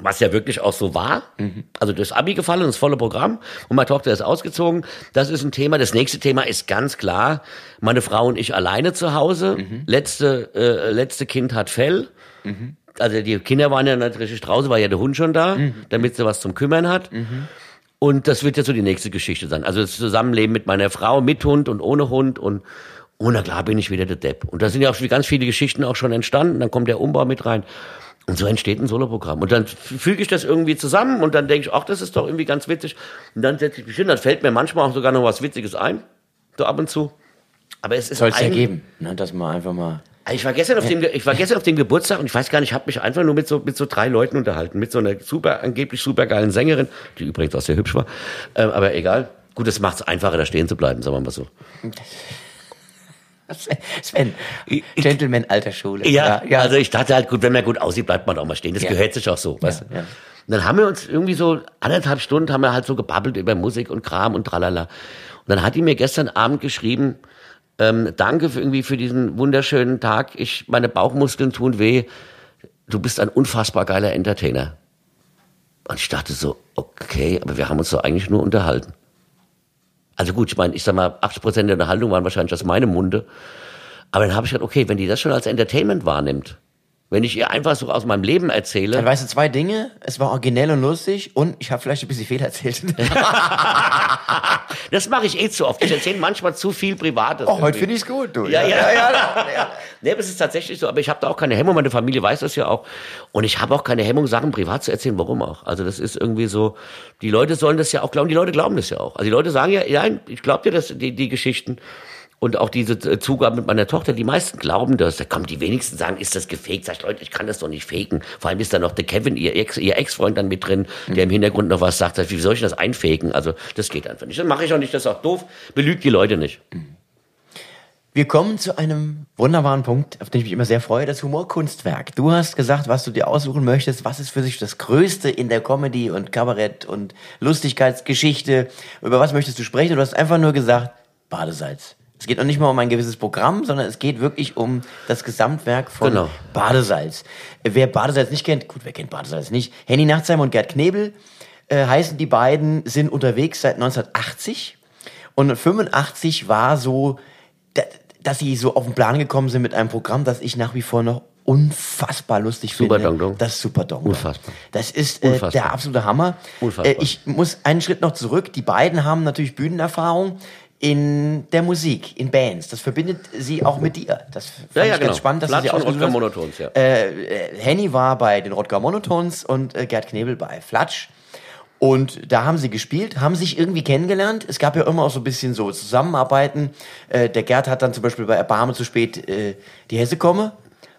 Was ja wirklich auch so war. Also das Abi gefallen, das volle Programm. Und meine Tochter ist ausgezogen. Das ist ein Thema. Das nächste Thema ist ganz klar, meine Frau und ich alleine zu Hause. Letzte, äh, letzte Kind hat Fell. Also die Kinder waren ja natürlich draußen, war ja der Hund schon da, damit sie was zum Kümmern hat. Und das wird jetzt so die nächste Geschichte sein. Also das Zusammenleben mit meiner Frau, mit Hund und ohne Hund und oh, na klar bin ich wieder der Depp. Und da sind ja auch ganz viele Geschichten auch schon entstanden. Dann kommt der Umbau mit rein. Und so entsteht ein Soloprogramm. Und dann füge ich das irgendwie zusammen und dann denke ich, ach, das ist doch irgendwie ganz witzig. Und dann setze ich mich hin, dann fällt mir manchmal auch sogar noch was Witziges ein. So ab und zu. Aber es ist Soll es ja geben, ne, dass man einfach mal... ich war gestern auf dem, ich war gestern auf dem Geburtstag und ich weiß gar nicht, ich habe mich einfach nur mit so, mit so drei Leuten unterhalten, mit so einer super, angeblich supergeilen Sängerin, die übrigens auch sehr hübsch war, ähm, aber egal. Gut, das macht es einfacher, da stehen zu bleiben, sagen wir mal so. Sven, Gentleman alter Schule. Ja, also ich dachte halt, gut, wenn man gut aussieht, bleibt man auch mal stehen. Das Ja. gehört sich auch so, weißt du. ja. Und dann haben wir uns irgendwie so anderthalb Stunden haben wir halt so gebabbelt über Musik und Kram und tralala. Und dann hat die mir gestern Abend geschrieben, ähm, danke für irgendwie für diesen wunderschönen Tag. Ich, meine Bauchmuskeln tun weh. Du bist ein unfassbar geiler Entertainer. Und ich dachte so, okay, aber wir haben uns doch eigentlich nur unterhalten. Also gut, ich meine, ich sag mal, 80 Prozent der Unterhaltung waren wahrscheinlich aus meinem Munde. Aber dann habe ich gedacht, okay, wenn die das schon als Entertainment wahrnimmt, wenn ich ihr einfach so aus meinem Leben erzähle, Dann weißt du zwei Dinge. Es war originell und lustig und ich habe vielleicht ein bisschen Fehler erzählt. das mache ich eh zu oft. Ich erzähle manchmal zu viel Privates. oh, heute finde ich es gut, du. Ja, ja. ja, ja, ja. Nee, es ist tatsächlich so. Aber ich habe da auch keine Hemmung. Meine Familie weiß das ja auch. Und ich habe auch keine Hemmung, Sachen privat zu erzählen. Warum auch? Also das ist irgendwie so. Die Leute sollen das ja auch glauben. Die Leute glauben das ja auch. Also die Leute sagen ja, ja, ich glaube dir das, die, die Geschichten. Und auch diese äh, Zugabe mit meiner Tochter, die meisten glauben das. Da kommen die wenigsten sagen, ist das gefaked? Sag ich, Leute, ich kann das doch nicht faken. Vor allem ist da noch der Kevin, ihr Ex, ihr Ex-Freund dann mit drin, der im Hintergrund noch was sagt. Sag ich, Wie soll ich das einfaken? Also das geht einfach nicht. Das mache ich auch nicht. Das ist auch doof. Belügt die Leute nicht. Wir kommen zu einem wunderbaren Punkt, auf den ich mich immer sehr freue, das Humorkunstwerk. Du hast gesagt, was du dir aussuchen möchtest, was ist für sich das Größte in der Comedy und Kabarett und Lustigkeitsgeschichte, über was möchtest du sprechen? Du hast einfach nur gesagt, Badesalz. Es geht noch nicht mal um ein gewisses Programm, sondern es geht wirklich um das Gesamtwerk von Genau. Badesalz. Äh, Wer Badesalz nicht kennt, gut, wer kennt Badesalz nicht? Henny Nachtsheim und Gerd Knebel äh, heißen die beiden, sind unterwegs seit 1980. Und 85 war so, da- dass sie so auf den Plan gekommen sind mit einem Programm, das ich nach wie vor noch unfassbar lustig Super finde. Dong Dong. Das Super Dong Dong. Unfassbar. Das ist äh, Unfassbar. der absolute Hammer. Unfassbar. Äh, ich muss einen Schritt noch zurück. Die beiden haben natürlich Bühnenerfahrung in der Musik, in Bands. Das verbindet sie auch mit dir. Das fand Ja, ich ja, ganz genau. spannend, dass Platz sie und hast. Monotons, ja. Äh, äh, Henny war bei den Rodger Monotones und äh, Gerd Knebel bei Flatsch. Und da haben sie gespielt, haben sich irgendwie kennengelernt. Es gab ja immer auch so ein bisschen so Zusammenarbeiten. Äh, der Gerd hat dann zum Beispiel bei Erbarme zu spät äh, die Hesse komme,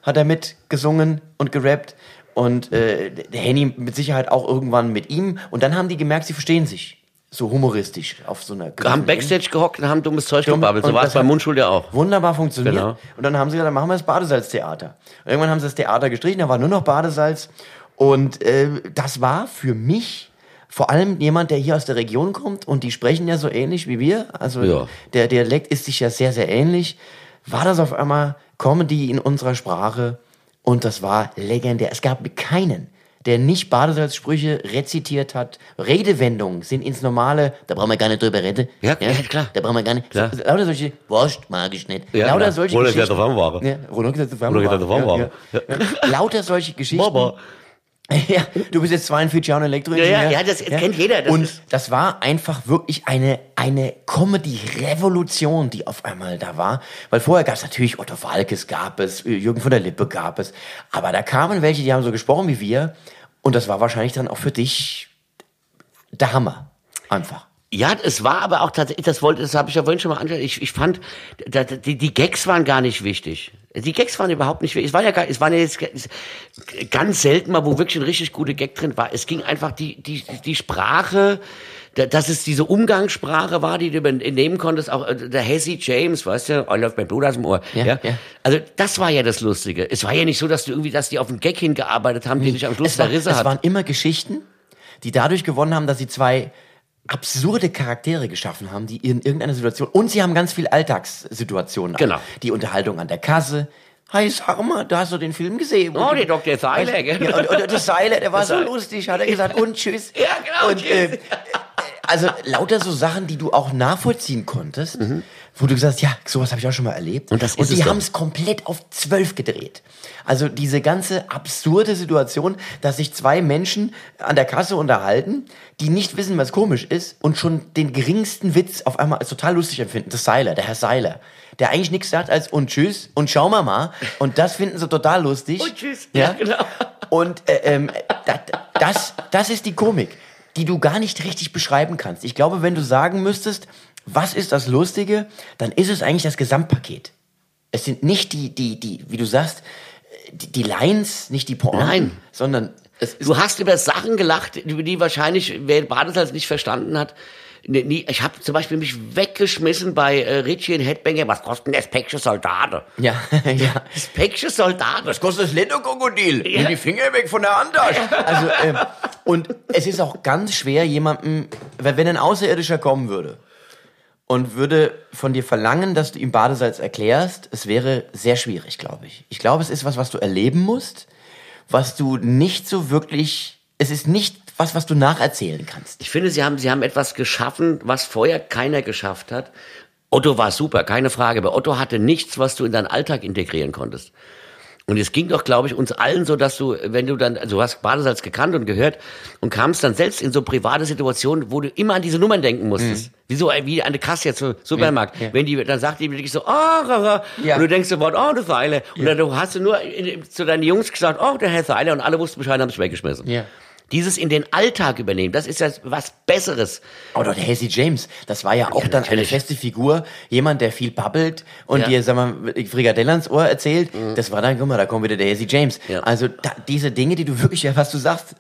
hat er mit gesungen und gerappt. Und äh, der Henny mit Sicherheit auch irgendwann mit ihm. Und dann haben die gemerkt, sie verstehen sich. So humoristisch auf so einer haben. Backstage gehockt und haben dummes Zeug Dumm- gebabbelt. So war es bei Mundschul ja auch. Wunderbar funktioniert. Genau. Und dann haben sie gesagt, dann machen wir das Badesalztheater. Und irgendwann haben sie das Theater gestrichen, da war nur noch Badesalz. Und äh, das war für mich vor allem jemand, der hier aus der Region kommt und die sprechen ja so ähnlich wie wir. Also Ja. der Dialekt ist sich ja sehr, sehr ähnlich. War das auf einmal Comedy in unserer Sprache und das war legendär. Es gab keinen, der nicht Badesalzsprüche rezitiert hat. Redewendungen sind ins Normale, da brauchen wir gar nicht drüber reden. Ja, ja, klar. Da brauchen wir gar nicht. Klar. So, lauter solche, Wurst mag ich nicht. Ja, lauter solche Geschichten. Warmware. Ja, runtergesetzte Runtergesetzte Warmware. Warmware. Ja, ja. Lauter solche Geschichten. Baba. Ja, du bist jetzt 42 Jahre Elektroingenieur. Ja, ja, ja, das kennt jeder, das und das war einfach wirklich eine, eine Comedy-Revolution, die auf einmal da war. Weil vorher gab es natürlich Otto Walkes, gab es, Jürgen von der Lippe gab es. Aber da kamen welche, die haben so gesprochen wie wir. Und das war wahrscheinlich dann auch für dich der Hammer. Einfach. Ja, es war aber auch tatsächlich, das wollte, das habe ich ja vorhin schon mal angeschaut. Ich, ich fand, da, da- die, die Gags waren gar nicht wichtig. Die Gags waren überhaupt nicht wichtig. Es war ja gar, es waren ja jetzt ganz selten mal, wo wirklich ein richtig guter Gag drin war. Es ging einfach die, die, die Sprache, da- dass es diese Umgangssprache war, die du nehmen konntest, auch äh, der Hesse James, weißt du, oh, läuft mein Blut aus dem Ohr. Ja, Ja, ja. Also das war ja das Lustige. Es war ja nicht so, dass du irgendwie, dass die auf den Gag hingearbeitet haben, die dich am Schluss Es, war, zerrissen es hat. waren immer Geschichten. die dadurch gewonnen haben, dass sie zwei absurde Charaktere geschaffen haben, die in irgendeiner Situation und sie haben ganz viel Alltagssituationen. Genau. Die Unterhaltung an der Kasse. Hi, sag mal, da hast du den Film gesehen. Oh, der Dr. Seiler, gell? Ja, und, und der Seiler, der war so lustig, hat er gesagt, und tschüss. Ja, genau, Und, tschüss. äh, also lauter so Sachen, die du auch nachvollziehen konntest, wo du gesagt hast, ja, sowas habe ich auch schon mal erlebt. Und das ist und die haben es komplett auf zwölf gedreht. Also diese ganze absurde Situation, dass sich zwei Menschen an der Kasse unterhalten, die nicht wissen, was komisch ist und schon den geringsten Witz auf einmal als total lustig empfinden. Das Seiler, der Herr Seiler, der eigentlich nichts sagt als und tschüss und schauen wir mal. Und das finden sie total lustig. Und tschüss. Ja, Ja, genau. Und äh, ähm, das, das, das ist die Komik, die du gar nicht richtig beschreiben kannst. Ich glaube, wenn du sagen müsstest, was ist das Lustige, dann ist es eigentlich das Gesamtpaket. Es sind nicht die, die, die, wie du sagst, die, die Lines, nicht die Pointen, Nein. sondern Du hast über Sachen gelacht, über die wahrscheinlich, wer Badesalz nicht verstanden hat, ne- nie, ich habe zum Beispiel mich weggeschmissen bei äh, Richie in Headbanger, was kostet denn das Päckchen Soldaten? ja, ja. Das Päckchen Soldaten. Was kostet das Lendo-Krokodil? Ja. Nimm die Finger weg von der Handtasche. Also, ähm, und es ist auch ganz schwer, jemandem, wenn wenn ein Außerirdischer kommen würde und würde von dir verlangen, dass du ihm Badesalz erklärst, es wäre sehr schwierig, glaube ich. Ich glaube, es ist was, was du erleben musst, was du nicht so wirklich, es ist nicht was, was du nacherzählen kannst. Ich finde, sie haben, sie haben etwas geschaffen, was vorher keiner geschafft hat. Otto war super, keine Frage, aber Otto hatte nichts, was du in deinen Alltag integrieren konntest. Und es ging doch, glaube ich, uns allen so, dass du, wenn du dann, also du hast Badesalz gekannt und gehört und kamst dann selbst in so private Situationen, wo du immer an diese Nummern denken musstest. Wie so, äh, wie eine Kasse jetzt, so Supermarkt. Mhm. Ja, ja. Wenn die, dann sagt die wirklich so, oh, ah, ah. Ja. und du denkst sofort, oh, du Seile. Und dann du hast du nur zu deinen Jungs gesagt, oh, der Herr Seile, und alle wussten Bescheid, haben sich weggeschmissen. Ja. Dieses in den Alltag übernehmen, das ist ja was Besseres. Oder der Casey James, das war ja auch dann eine feste Figur, jemand, der viel babbelt und Ja. Mhm. dir, sag mal, Frikadelle ans Ohr erzählt. Das war dann, guck mal, da kommt wieder der Casey James. Ja. Also da, diese Dinge, die du wirklich, ja, was du sagst,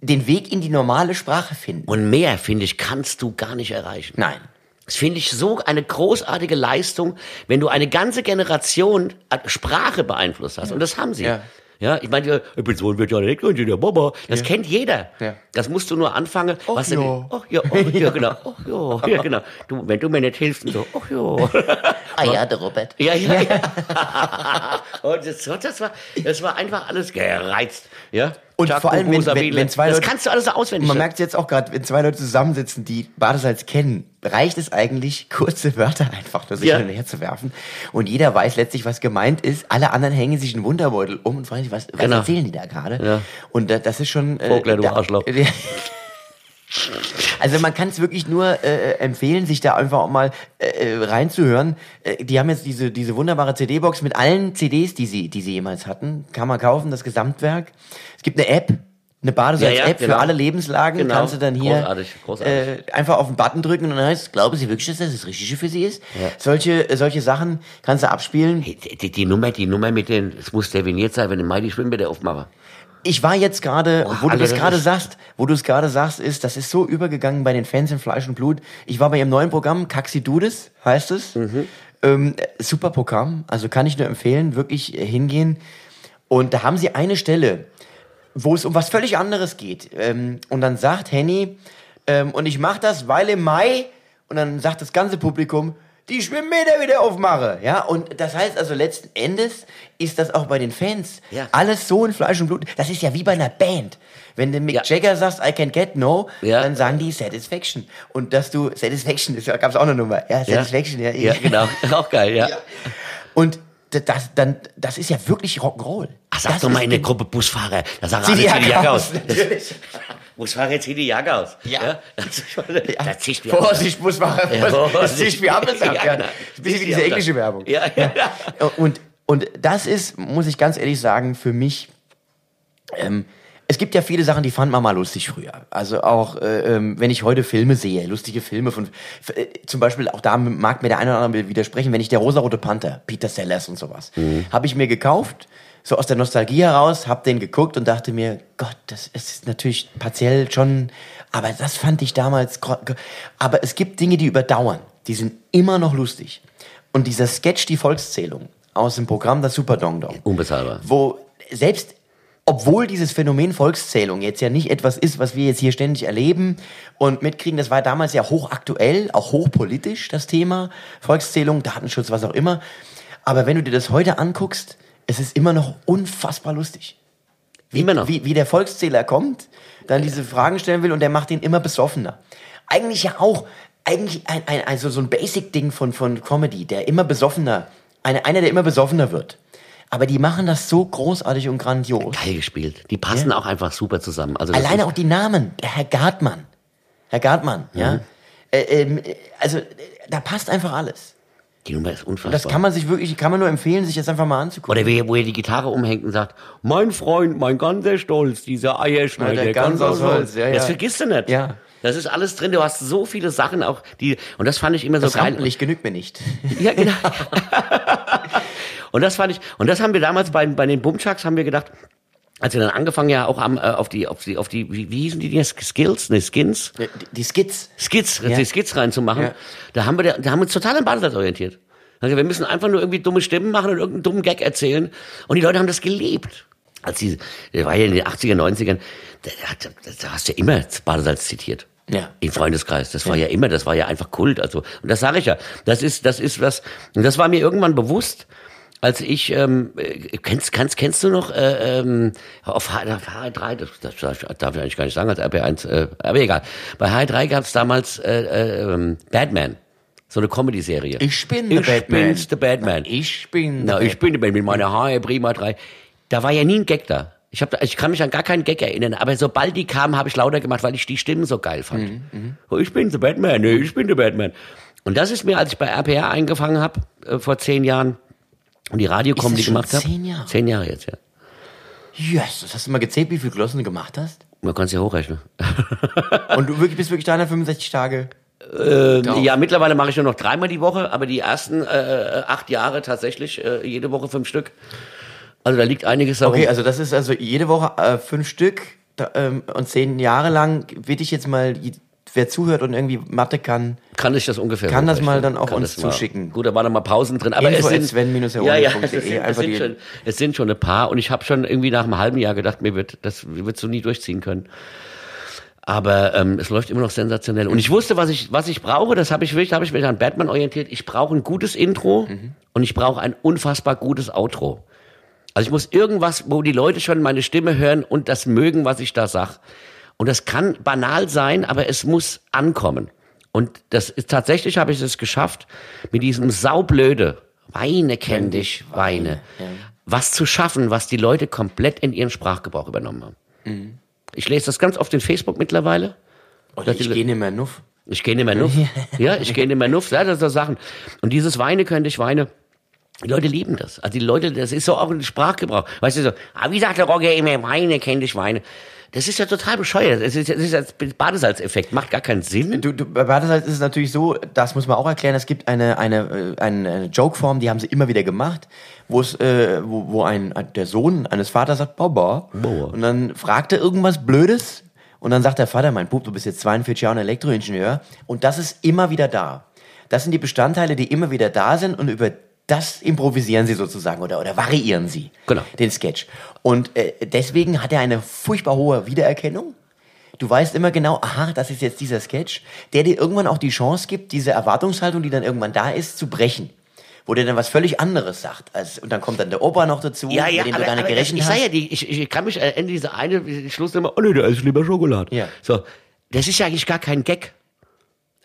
den Weg in die normale Sprache finden. Und mehr, finde ich, kannst du gar nicht erreichen. Nein. Das finde ich so eine großartige Leistung, wenn du eine ganze Generation Sprache beeinflusst hast. Und das haben sie. Ja. Ja, ich meine, ich bin so ein ja der Mama. Das kennt jeder. Ja. Das musst du nur anfangen. Och was ja. denn? Ach ja, ach ja, genau. Ach ja, ja, genau. Du, wenn du mir nicht hilfst, und so, ach ja. Ah ja, der Robert. Ja, ja, ja. Und das, das, war, das war einfach alles gereizt. Ja? Und vor allem, wenn- wenn- wenn zwei Das Leute- kannst du alles so auswendig. Man merkt jetzt auch gerade, wenn zwei Leute zusammensitzen, die Badesalz kennen, reicht es eigentlich, kurze Wörter einfach nur sich Ja. hin und her zu werfen. Und jeder weiß letztlich, was gemeint ist. Alle anderen hängen sich einen Wunderbeutel um und fragen sich, was, was Genau. erzählen die da gerade? Ja. Und da- das ist schon... Äh, Vogler, du da- Arschloch. Also man kann es wirklich nur äh, empfehlen, sich da einfach auch mal äh, reinzuhören. Äh, die haben jetzt diese, diese wunderbare CD-Box mit allen CDs, die sie, die sie jemals hatten. Kann man kaufen, das Gesamtwerk. Es gibt eine App, eine Badesalz-App Ja, ja, genau. für alle Lebenslagen. Genau. Kannst du dann hier Großartig, großartig. Äh, einfach auf den Button drücken und dann heißt es, glauben Sie wirklich, dass das das Richtige für Sie ist? Solche, äh, solche Sachen kannst du abspielen. Die, die, die Nummer, die Nummer mit den, es muss terminiert sein, wenn ich mal die Schwimmbäder aufmache. Ich war jetzt gerade, Boah, wo du das gerade sagst, wo du es gerade sagst, ist, das ist so übergegangen bei den Fans in Fleisch und Blut. Ich war bei ihrem neuen Programm, Kaxi Dudes, heißt es. Mhm. Ähm, super Programm, also kann ich nur empfehlen, wirklich äh, hingehen. Und da haben sie eine Stelle, wo es um was völlig anderes geht. Ähm, und dann sagt Henny, ähm, und ich mache das, weil im Mai, und dann sagt das ganze Publikum, die Schwimmbäder wieder aufmache. Ja, und das heißt also letzten Endes ist das auch bei den Fans Ja. alles so in Fleisch und Blut. Das ist ja wie bei einer Band. Wenn du Mick Ja. Jagger sagst, I can get no, Ja. dann sagen die Satisfaction. Und dass du, Satisfaction, da gab es auch eine Nummer. Ja, Satisfaction, ja. Ja, genau. Auch geil, ja. Und das, dann, das ist ja wirklich Rock'n'Roll. Ach, sag Das doch mal in der Gruppe Busfahrer. Da sagen alle, die Jacke aus, aus. natürlich. Busfahrer, zieh die Jacke aus. Ja. Da, da zischt wie Vorsicht, muss man. Ja, das ist wie Ampelsaft. Ja, Ja, genau. Ein bisschen wie diese englische Werbung. Ja, ja. Und, und das ist, muss ich ganz ehrlich sagen, für mich, ähm, es gibt ja viele Sachen, die fand man mal lustig früher. Also auch, äh, ähm, wenn ich heute Filme sehe, lustige Filme von, äh, zum Beispiel, auch da mag mir der eine oder andere widersprechen, wenn ich der rosarote Panther, Peter Sellers und sowas, habe ich mir gekauft, so aus der Nostalgie heraus, hab den geguckt und dachte mir, Gott, das ist natürlich partiell schon, aber das fand ich damals, aber es gibt Dinge, die überdauern, die sind immer noch lustig. Und dieser Sketch, die Volkszählung aus dem Programm Das Super Dong Dong, Unbezahlbar. wo selbst obwohl dieses Phänomen Volkszählung jetzt ja nicht etwas ist, was wir jetzt hier ständig erleben und mitkriegen, das war damals ja hochaktuell, auch hochpolitisch, das Thema Volkszählung, Datenschutz, was auch immer. Aber wenn du dir das heute anguckst, es ist immer noch unfassbar lustig. Wie, Immer noch. Wie, wie der Volkszähler kommt, dann diese Fragen stellen will und der macht ihn immer besoffener. Eigentlich ja auch, eigentlich ein, ein, also so ein Basic-Ding von, von Comedy, der immer besoffener, eine, einer, der immer besoffener wird. Aber die machen das so großartig und grandios. Geil gespielt. Die passen auch einfach super zusammen. Also Alleine auch die Namen. Der Herr Gartmann. Herr Gartmann, ja. Mhm. Äh, ähm, äh, also, äh, da passt einfach alles. Die Nummer ist unfassbar. Und das kann man sich wirklich, kann man nur empfehlen, sich das einfach mal anzugucken. Oder wie, wo er die Gitarre umhängt und sagt, mein Freund, mein ganzer Stolz, dieser Eierschneider, Ja, der ganz aus Holz, ja, ja. Das vergisst du nicht. Ja. Das ist alles drin. Du hast so viele Sachen auch, die, und das fand ich immer das so geil. Rampenlicht genügt mir nicht. Ja, genau. und das fand ich, und das haben wir damals bei, bei den Bumchucks haben wir gedacht, als wir dann angefangen ja auch haben, äh, auf die, auf die, auf die, wie, wie hießen die, die Skills, ne, Skins? Die, die Skits. Skits, Ja. die Skits reinzumachen. Ja. Da haben wir, da, haben wir uns total an Badesatz orientiert. Also wir müssen einfach nur irgendwie dumme Stimmen machen und irgendeinen dummen Gag erzählen. Und die Leute haben das gelebt. Als die, der war ja in den 80er, 90ern, da, da, da hast du ja immer Badesalz zitiert. Ja. Im Freundeskreis. Das war ja immer, das war ja einfach Kult. Also, und das sage ich ja. Das ist, das ist was, und das war mir irgendwann bewusst, als ich, ähm, äh, kennst, kennst, kennst du noch, äh, ähm, auf H, auf H3, das, das, darf ich eigentlich gar nicht sagen, als RB1, äh, aber egal. Bei H3 gab es damals äh, äh, ähm, Batman. So eine Comedy-Serie. Ich bin der ich Batman. bin's, der Batman. Ich bin Na, der ich bin der Batman mit meiner Haare Prima 3. Da war ja nie ein Gag da. Ich, hab, da- ich kann mich an gar keinen Gag erinnern, aber sobald die kamen, habe ich lauter gemacht, weil ich die Stimmen so geil fand. Oh, ich bin der Batman, nee, ich bin der Batman. Und das ist mir, als ich bei RPR eingefangen habe, äh, vor zehn Jahren, und die Radiocomedy gemacht habe. zehn Jahre? Zehn Jahre jetzt, ja. Yes, hast du mal gezählt, wie viel Glossen du gemacht hast? Man kann es ja hochrechnen. Und du wirklich, bist wirklich 365 Tage. Ähm, ja, mittlerweile mache ich nur noch dreimal die Woche, aber die ersten äh, acht Jahre tatsächlich äh, jede Woche fünf Stück. Also da liegt einiges darum. Okay, also das ist also jede Woche äh, fünf Stück da, ähm, und zehn Jahre lang will ich jetzt mal, wer zuhört und irgendwie Mathe kann, kann ich das ungefähr Kann das mal dann auch uns zuschicken. Gut, da waren noch mal Pausen drin, aber Info es sind ja, ja, es sind, es, sind schon, es sind schon ein paar und ich habe schon irgendwie nach einem halben Jahr gedacht, mir wird das wird so nie durchziehen können. Aber ähm, es läuft immer noch sensationell. Und ich wusste, was ich, was ich brauche, das habe ich wirklich, da habe ich mich an Batman orientiert. Ich brauche ein gutes Intro Mhm. und ich brauche ein unfassbar gutes Outro. Also ich muss irgendwas, wo die Leute schon meine Stimme hören und das mögen, was ich da sag. Und das kann banal sein, aber es muss ankommen. Und das ist tatsächlich habe ich es geschafft, mit diesem saublöde Weine kenn dich, Weine, was zu schaffen, was die Leute komplett in ihren Sprachgebrauch übernommen haben. Ich lese das ganz oft in Facebook mittlerweile. Oder ich gehe nicht mehr nuff. Ich gehe nicht mehr nuff. ja, ich gehe nicht mehr nuff. Ja, das sind so Sachen. Und dieses Weine könnte ich Weine. Die Leute lieben das. Also die Leute, das ist so auch ein Sprachgebrauch. Weißt du so, ah, wie sagt der Roger immer, Weine, kenn dich Weine. Das ist ja total bescheuert. Das ist, das ist als Badesalzeffekt. Macht gar keinen Sinn. Du, du, bei Badesalz ist es natürlich so, das muss man auch erklären, es gibt eine, eine, äh, eine, eine Joke-Form, die haben sie immer wieder gemacht, wo es, äh, wo, wo ein, der Sohn eines Vaters sagt, Baba. Baba. Und dann fragt er irgendwas Blödes und dann sagt der Vater, mein Bub, du bist jetzt 42 Jahre Elektroingenieur und das ist immer wieder da. Das sind die Bestandteile, die immer wieder da sind und über das improvisieren sie sozusagen oder, oder variieren sie Genau. den Sketch. Und äh, deswegen hat er eine furchtbar hohe Wiedererkennung. Du weißt immer genau, aha, das ist jetzt dieser Sketch, der dir irgendwann auch die Chance gibt, diese Erwartungshaltung, die dann irgendwann da ist, zu brechen. Wo der dann was völlig anderes sagt. Als, und dann kommt dann der Opa noch dazu, Ja, ja, mit dem aber, du gar nicht gerechnet ich hast. ja, die, ich, ich kann mich erinnern, diese eine, die Schlussnummer, oh nee, der ist lieber Schokolade. Ja. So, das ist ja eigentlich gar kein Gag.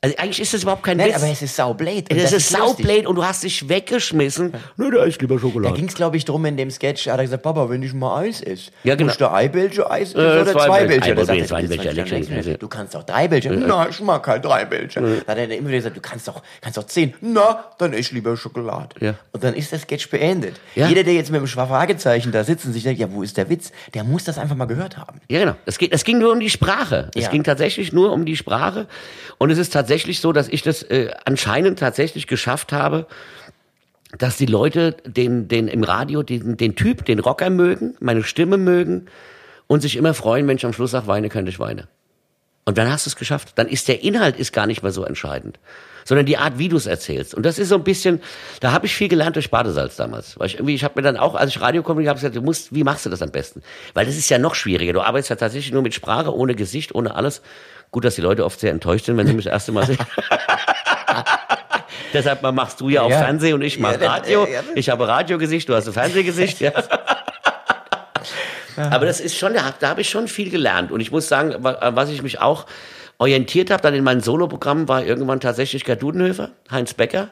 Also eigentlich ist das überhaupt kein Nein, Witz. aber es ist saublöd. und das, ist saublöd und du hast dich weggeschmissen. Nee, der ist lieber Da Schokolade. ging es, glaube ich, drum in dem Sketch, hat er gesagt, Papa, wenn ich mal Eis esse, Ja, genau. muss der Eibelche Eis essen Äh, oder zwei Bällchen. Bällchen? Ein Da Bällchen, Bällchen, lecker. Du kannst auch drei Bällchen. Na, ich mag kein drei Bällchen. Da hat er immer wieder gesagt, du kannst doch, kannst doch zehn. Na, dann ess lieber Schokolade. Ja. Und dann ist der Sketch beendet. Ja. Jeder, der jetzt mit dem Fragezeichen da sitzt und sich denkt, ja, wo ist der Witz? Der muss das einfach mal gehört haben. Ja, genau. Es, geht, es ging nur um die Sprache. Es Ja. ging tatsächlich nur um die Sprache. Und es ist tatsächlich so, dass ich das äh, anscheinend tatsächlich geschafft habe, dass die Leute den, den im Radio, den, den Typ, den Rocker mögen, meine Stimme mögen und sich immer freuen, wenn ich am Schluss sage, weine, könnte ich weine. Und dann hast du es geschafft. Dann ist der Inhalt ist gar nicht mehr so entscheidend, sondern die Art, wie du es erzählst. Und das ist so ein bisschen, da habe ich viel gelernt durch Badesalz damals. Weil ich irgendwie, ich habe mir dann auch, als ich Radiokommunik habe, gesagt, du musst, wie machst du das am besten? Weil das ist ja noch schwieriger. Du arbeitest ja tatsächlich nur mit Sprache, ohne Gesicht, ohne alles. Gut, dass die Leute oft sehr enttäuscht sind, wenn sie mich das erste Mal sehen. Deshalb machst du ja auch Ja. Fernsehen und ich mach Ja, Radio. ja, Ich habe Radiogesicht, du hast ein Fernsehgesicht. Ja. Aber das ist schon, da, habe ich schon viel gelernt. Und ich muss sagen, an was ich mich auch orientiert habe, dann in meinen Soloprogrammen, war irgendwann tatsächlich Gerd Dudenhöfer, Heinz Becker,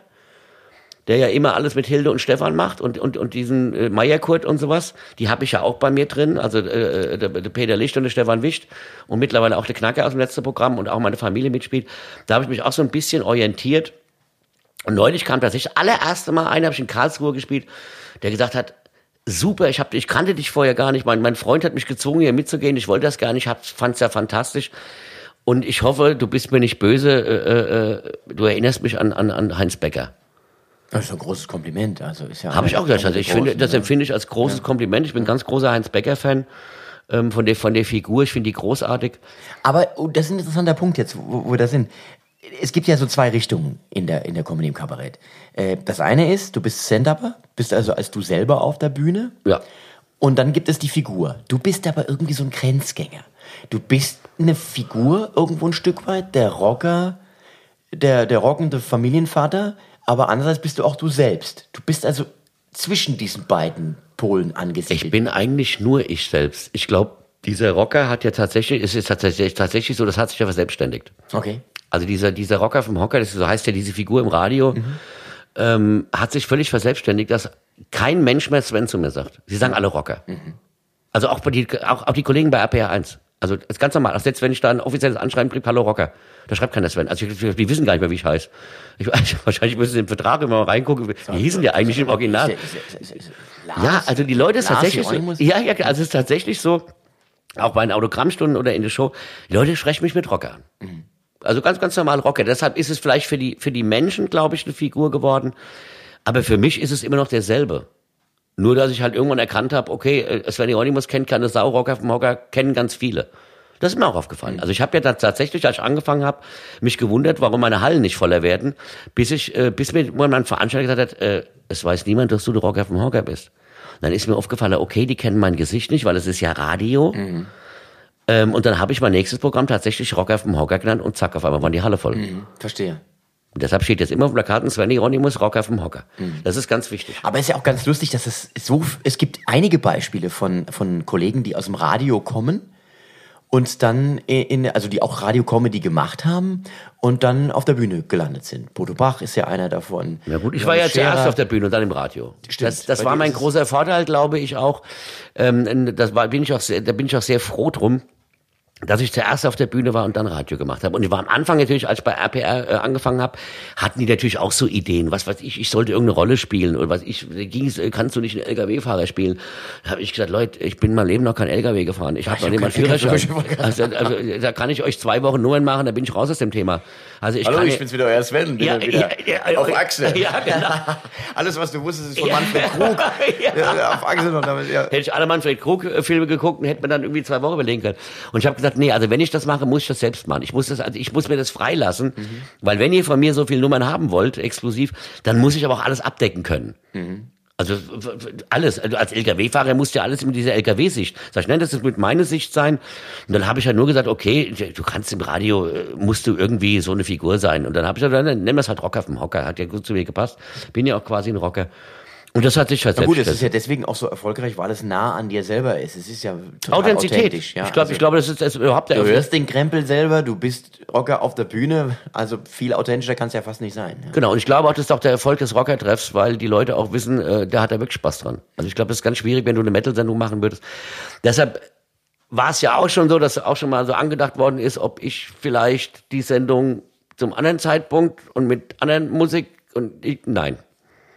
der ja immer alles mit Hilde und Stefan macht und, und, und diesen äh, Meierkurt und sowas. Die habe ich ja auch bei mir drin. Also äh, der, der Peter Licht und der Stefan Wicht und mittlerweile auch der Knacker aus dem letzten Programm und auch meine Familie mitspielt. Da habe ich mich auch so ein bisschen orientiert. Und neulich kam tatsächlich allererste Mal einer, habe ich in Karlsruhe gespielt, der gesagt hat, super, ich, hab, ich kannte dich vorher gar nicht. Mein, mein Freund hat mich gezwungen, hier mitzugehen. Ich wollte das gar nicht, fand es ja fantastisch. Und ich hoffe, du bist mir nicht böse. Äh, äh, du erinnerst mich an, an, an Heinz Becker. Das ist ein großes Kompliment. Also ist ja Habe ich auch gesagt. Also ich finde, das ja. empfinde ich als großes Kompliment. Ich bin ein ganz großer Heinz Becker-Fan ähm, von, der, von der Figur. Ich finde die großartig. Aber oh, das ist ein interessanter Punkt jetzt, wo, wo wir da sind. Es gibt ja so zwei Richtungen in der, in der Comedy im Kabarett. Äh, das eine ist, du bist Stand-Upper, bist also als du selber auf der Bühne. Ja. Und dann gibt es die Figur. Du bist aber irgendwie so ein Grenzgänger. Du bist eine Figur irgendwo ein Stück weit, der Rocker, der, der rockende Familienvater, aber andererseits bist du auch du selbst. Du bist also zwischen diesen beiden Polen angesiedelt. Ich bin eigentlich nur ich selbst. Ich glaube, dieser Rocker hat ja tatsächlich, es ist tatsächlich, tatsächlich so, das hat sich ja verselbstständigt. Okay. Also dieser, dieser Rocker vom Hocker, das so heißt ja diese Figur im Radio, ähm, hat sich völlig verselbstständigt, dass kein Mensch mehr Sven zu mir sagt. Sie sagen alle Rocker. Also auch, bei die, auch, auch die Kollegen bei RPR 1. Also das ist ganz normal. Also selbst wenn ich da ein offizielles Anschreiben kriege, hallo Rocker, da schreibt keiner Sven. Also ich, die wissen gar nicht mehr, wie ich heiße. Ich, wahrscheinlich müssen sie im Vertrag immer mal reingucken. Wie hießen die eigentlich im Original? Ja, also die Leute ist tatsächlich so, ja, ja, also es ist tatsächlich so, auch bei den Autogrammstunden oder in der Show, die Leute sprechen mich mit Rocker an. Mhm. Also ganz, ganz normal Rocker. Deshalb ist es vielleicht für die, für die Menschen, glaube ich, eine Figur geworden. Aber für mich ist es immer noch derselbe. Nur, dass ich halt irgendwann erkannt habe, okay, äh, Sven Hieronymus kennt keine Sau, Rocker vom Hocker kennen ganz viele. Das ist mir auch aufgefallen. Also ich habe ja da tatsächlich, als ich angefangen habe, mich gewundert, warum meine Hallen nicht voller werden, bis ich, äh, bis mir mal ein Veranstalter gesagt hat, äh, es weiß niemand, dass du der Rocker vom Hocker bist. Und dann ist mir aufgefallen, okay, die kennen mein Gesicht nicht, weil es ist ja Radio. Ähm, und dann habe ich mein nächstes Programm tatsächlich Rocker vom Hocker genannt und zack, auf einmal waren die Halle voll. Verstehe. Und deshalb steht jetzt immer auf Plakaten Sven Hieronymus, Rocker vom Hocker. Das ist ganz wichtig. Aber es ist ja auch ganz lustig, dass es so, es gibt einige Beispiele von, von Kollegen, die aus dem Radio kommen und dann in, also die auch Radio-Comedy gemacht haben und dann auf der Bühne gelandet sind. Bodo Bach ist ja einer davon. Ja gut, ich war ja zuerst auf der Bühne und dann im Radio. Stimmt. Das, das war mein großer Vorteil, glaube ich auch. Ähm, das war, bin ich auch sehr, da bin ich auch sehr froh drum, dass ich zuerst auf der Bühne war und dann Radio gemacht habe. Und ich war am Anfang natürlich, als ich bei RPR äh, angefangen habe, hatten die natürlich auch so Ideen. Was weiß ich, ich sollte irgendeine Rolle spielen oder was ich, ging's, äh, kannst du nicht einen LKW-Fahrer spielen? Da habe ich gesagt, Leute, ich bin mein Leben noch kein LKW gefahren. Ich habe noch nicht mal Führerschein. Also, also, da kann ich euch zwei Wochen Nummern machen, da bin ich raus aus dem Thema. Also ich Hallo, kann ich bin's wieder, euer Sven. Bin Ja, wieder ja, ja, auf Achse. Ja, genau. Alles, was du wusstest, ist von. Manfred Krug. Auf Achse noch damit, ja. Hätte ich alle Manfred Krug-Filme geguckt und hätte mir dann irgendwie zwei Wochen überlegen können. Und ich habe gesagt, nee, also wenn ich das mache, muss ich das selbst machen. Ich muss das, also ich muss mir das freilassen, weil wenn ihr von mir so viele Nummern haben wollt, exklusiv, dann muss ich aber auch alles abdecken können. Also w- w- alles. Also als LKW-Fahrer musst du ja alles mit dieser LKW-Sicht. Sag ich, nein, das wird meine Sicht sein. Und dann habe ich ja nur gesagt, okay, du kannst im Radio, äh, musst du irgendwie so eine Figur sein. Und dann habe ich gesagt, dann nennen wir es halt Rocker vom Hocker. Hat ja gut zu mir gepasst. Bin ja auch quasi ein Rocker. Und das hat sich halt Na gut, es selbst- ist ja deswegen auch so erfolgreich, weil es nah an dir selber ist. Es ist ja total Authentizität. authentisch. Ja, ich glaube, also ich glaube, das ist, das überhaupt der Du hörst den Krempel selber, du bist Rocker auf der Bühne, also viel authentischer kann es ja fast nicht sein. Ja. Genau, und ich glaube auch, das ist auch der Erfolg des Rocker-Treffs, weil die Leute auch wissen, äh, da hat er wirklich Spaß dran. Also ich glaube, das ist ganz schwierig, wenn du eine Metal-Sendung machen würdest. Deshalb war es ja auch schon so, dass auch schon mal so angedacht worden ist, ob ich vielleicht die Sendung zum anderen Zeitpunkt und mit anderen Musik und ich, nein.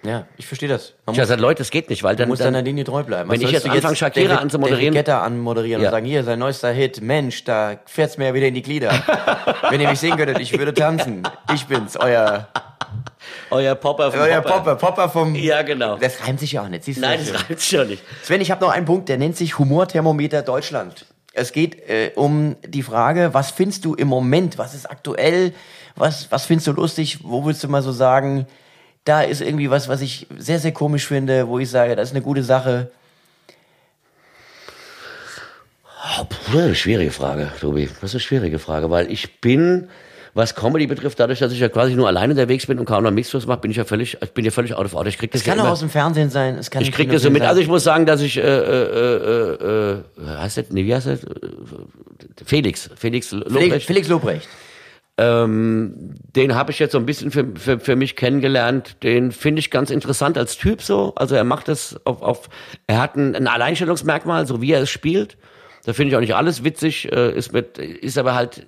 Ja, ich verstehe das. Man Ich habe gesagt, Leute, das geht nicht, weil dann, muss dann deiner Linie treu bleiben. wenn ich jetzt anfange, Shakira anzumoderieren- Guetta anmoderieren Ja. und sagen, hier, sein neuester Hit, Mensch, da fährt's mir ja wieder in die Glieder. Wenn ihr mich sehen könntet, ich würde tanzen. Ich bin's, euer, euer Popper vom euer Popper. Popper, Popper vom... Ja, genau. Das reimt sich ja auch nicht. Siehst du Nein, das? das reicht schon nicht. Sven, ich habe noch einen Punkt, der nennt sich Humorthermometer Deutschland. Es geht äh, um die Frage, was findest du im Moment? Was ist aktuell? Was, was findest du lustig? Wo willst du mal so sagen, da ist irgendwie was, was ich sehr, sehr komisch finde, wo ich sage, das ist eine gute Sache. Oh, eine schwierige Frage, Tobi. Das ist eine schwierige Frage, weil ich bin, was Comedy betrifft, dadurch, dass ich ja quasi nur alleine unterwegs bin und kaum noch Mixos mache, bin ich ja völlig, ich bin ja völlig out of order. Ich krieg das Es kann ja auch aus dem Fernsehen sein. Es kann ich krieg das so mit. Also ich muss sagen, dass ich, äh, äh, äh, äh, heißt das, nee, wie heißt das? Felix, Felix Felix, Lobrecht. Felix Lobrecht. Ähm, den habe ich jetzt so ein bisschen für, für, für mich kennengelernt. Den finde ich ganz interessant als Typ so. Also er macht das auf, auf er hat ein, ein Alleinstellungsmerkmal, so wie er es spielt. Da finde ich auch nicht alles witzig, äh, ist mit, ist aber halt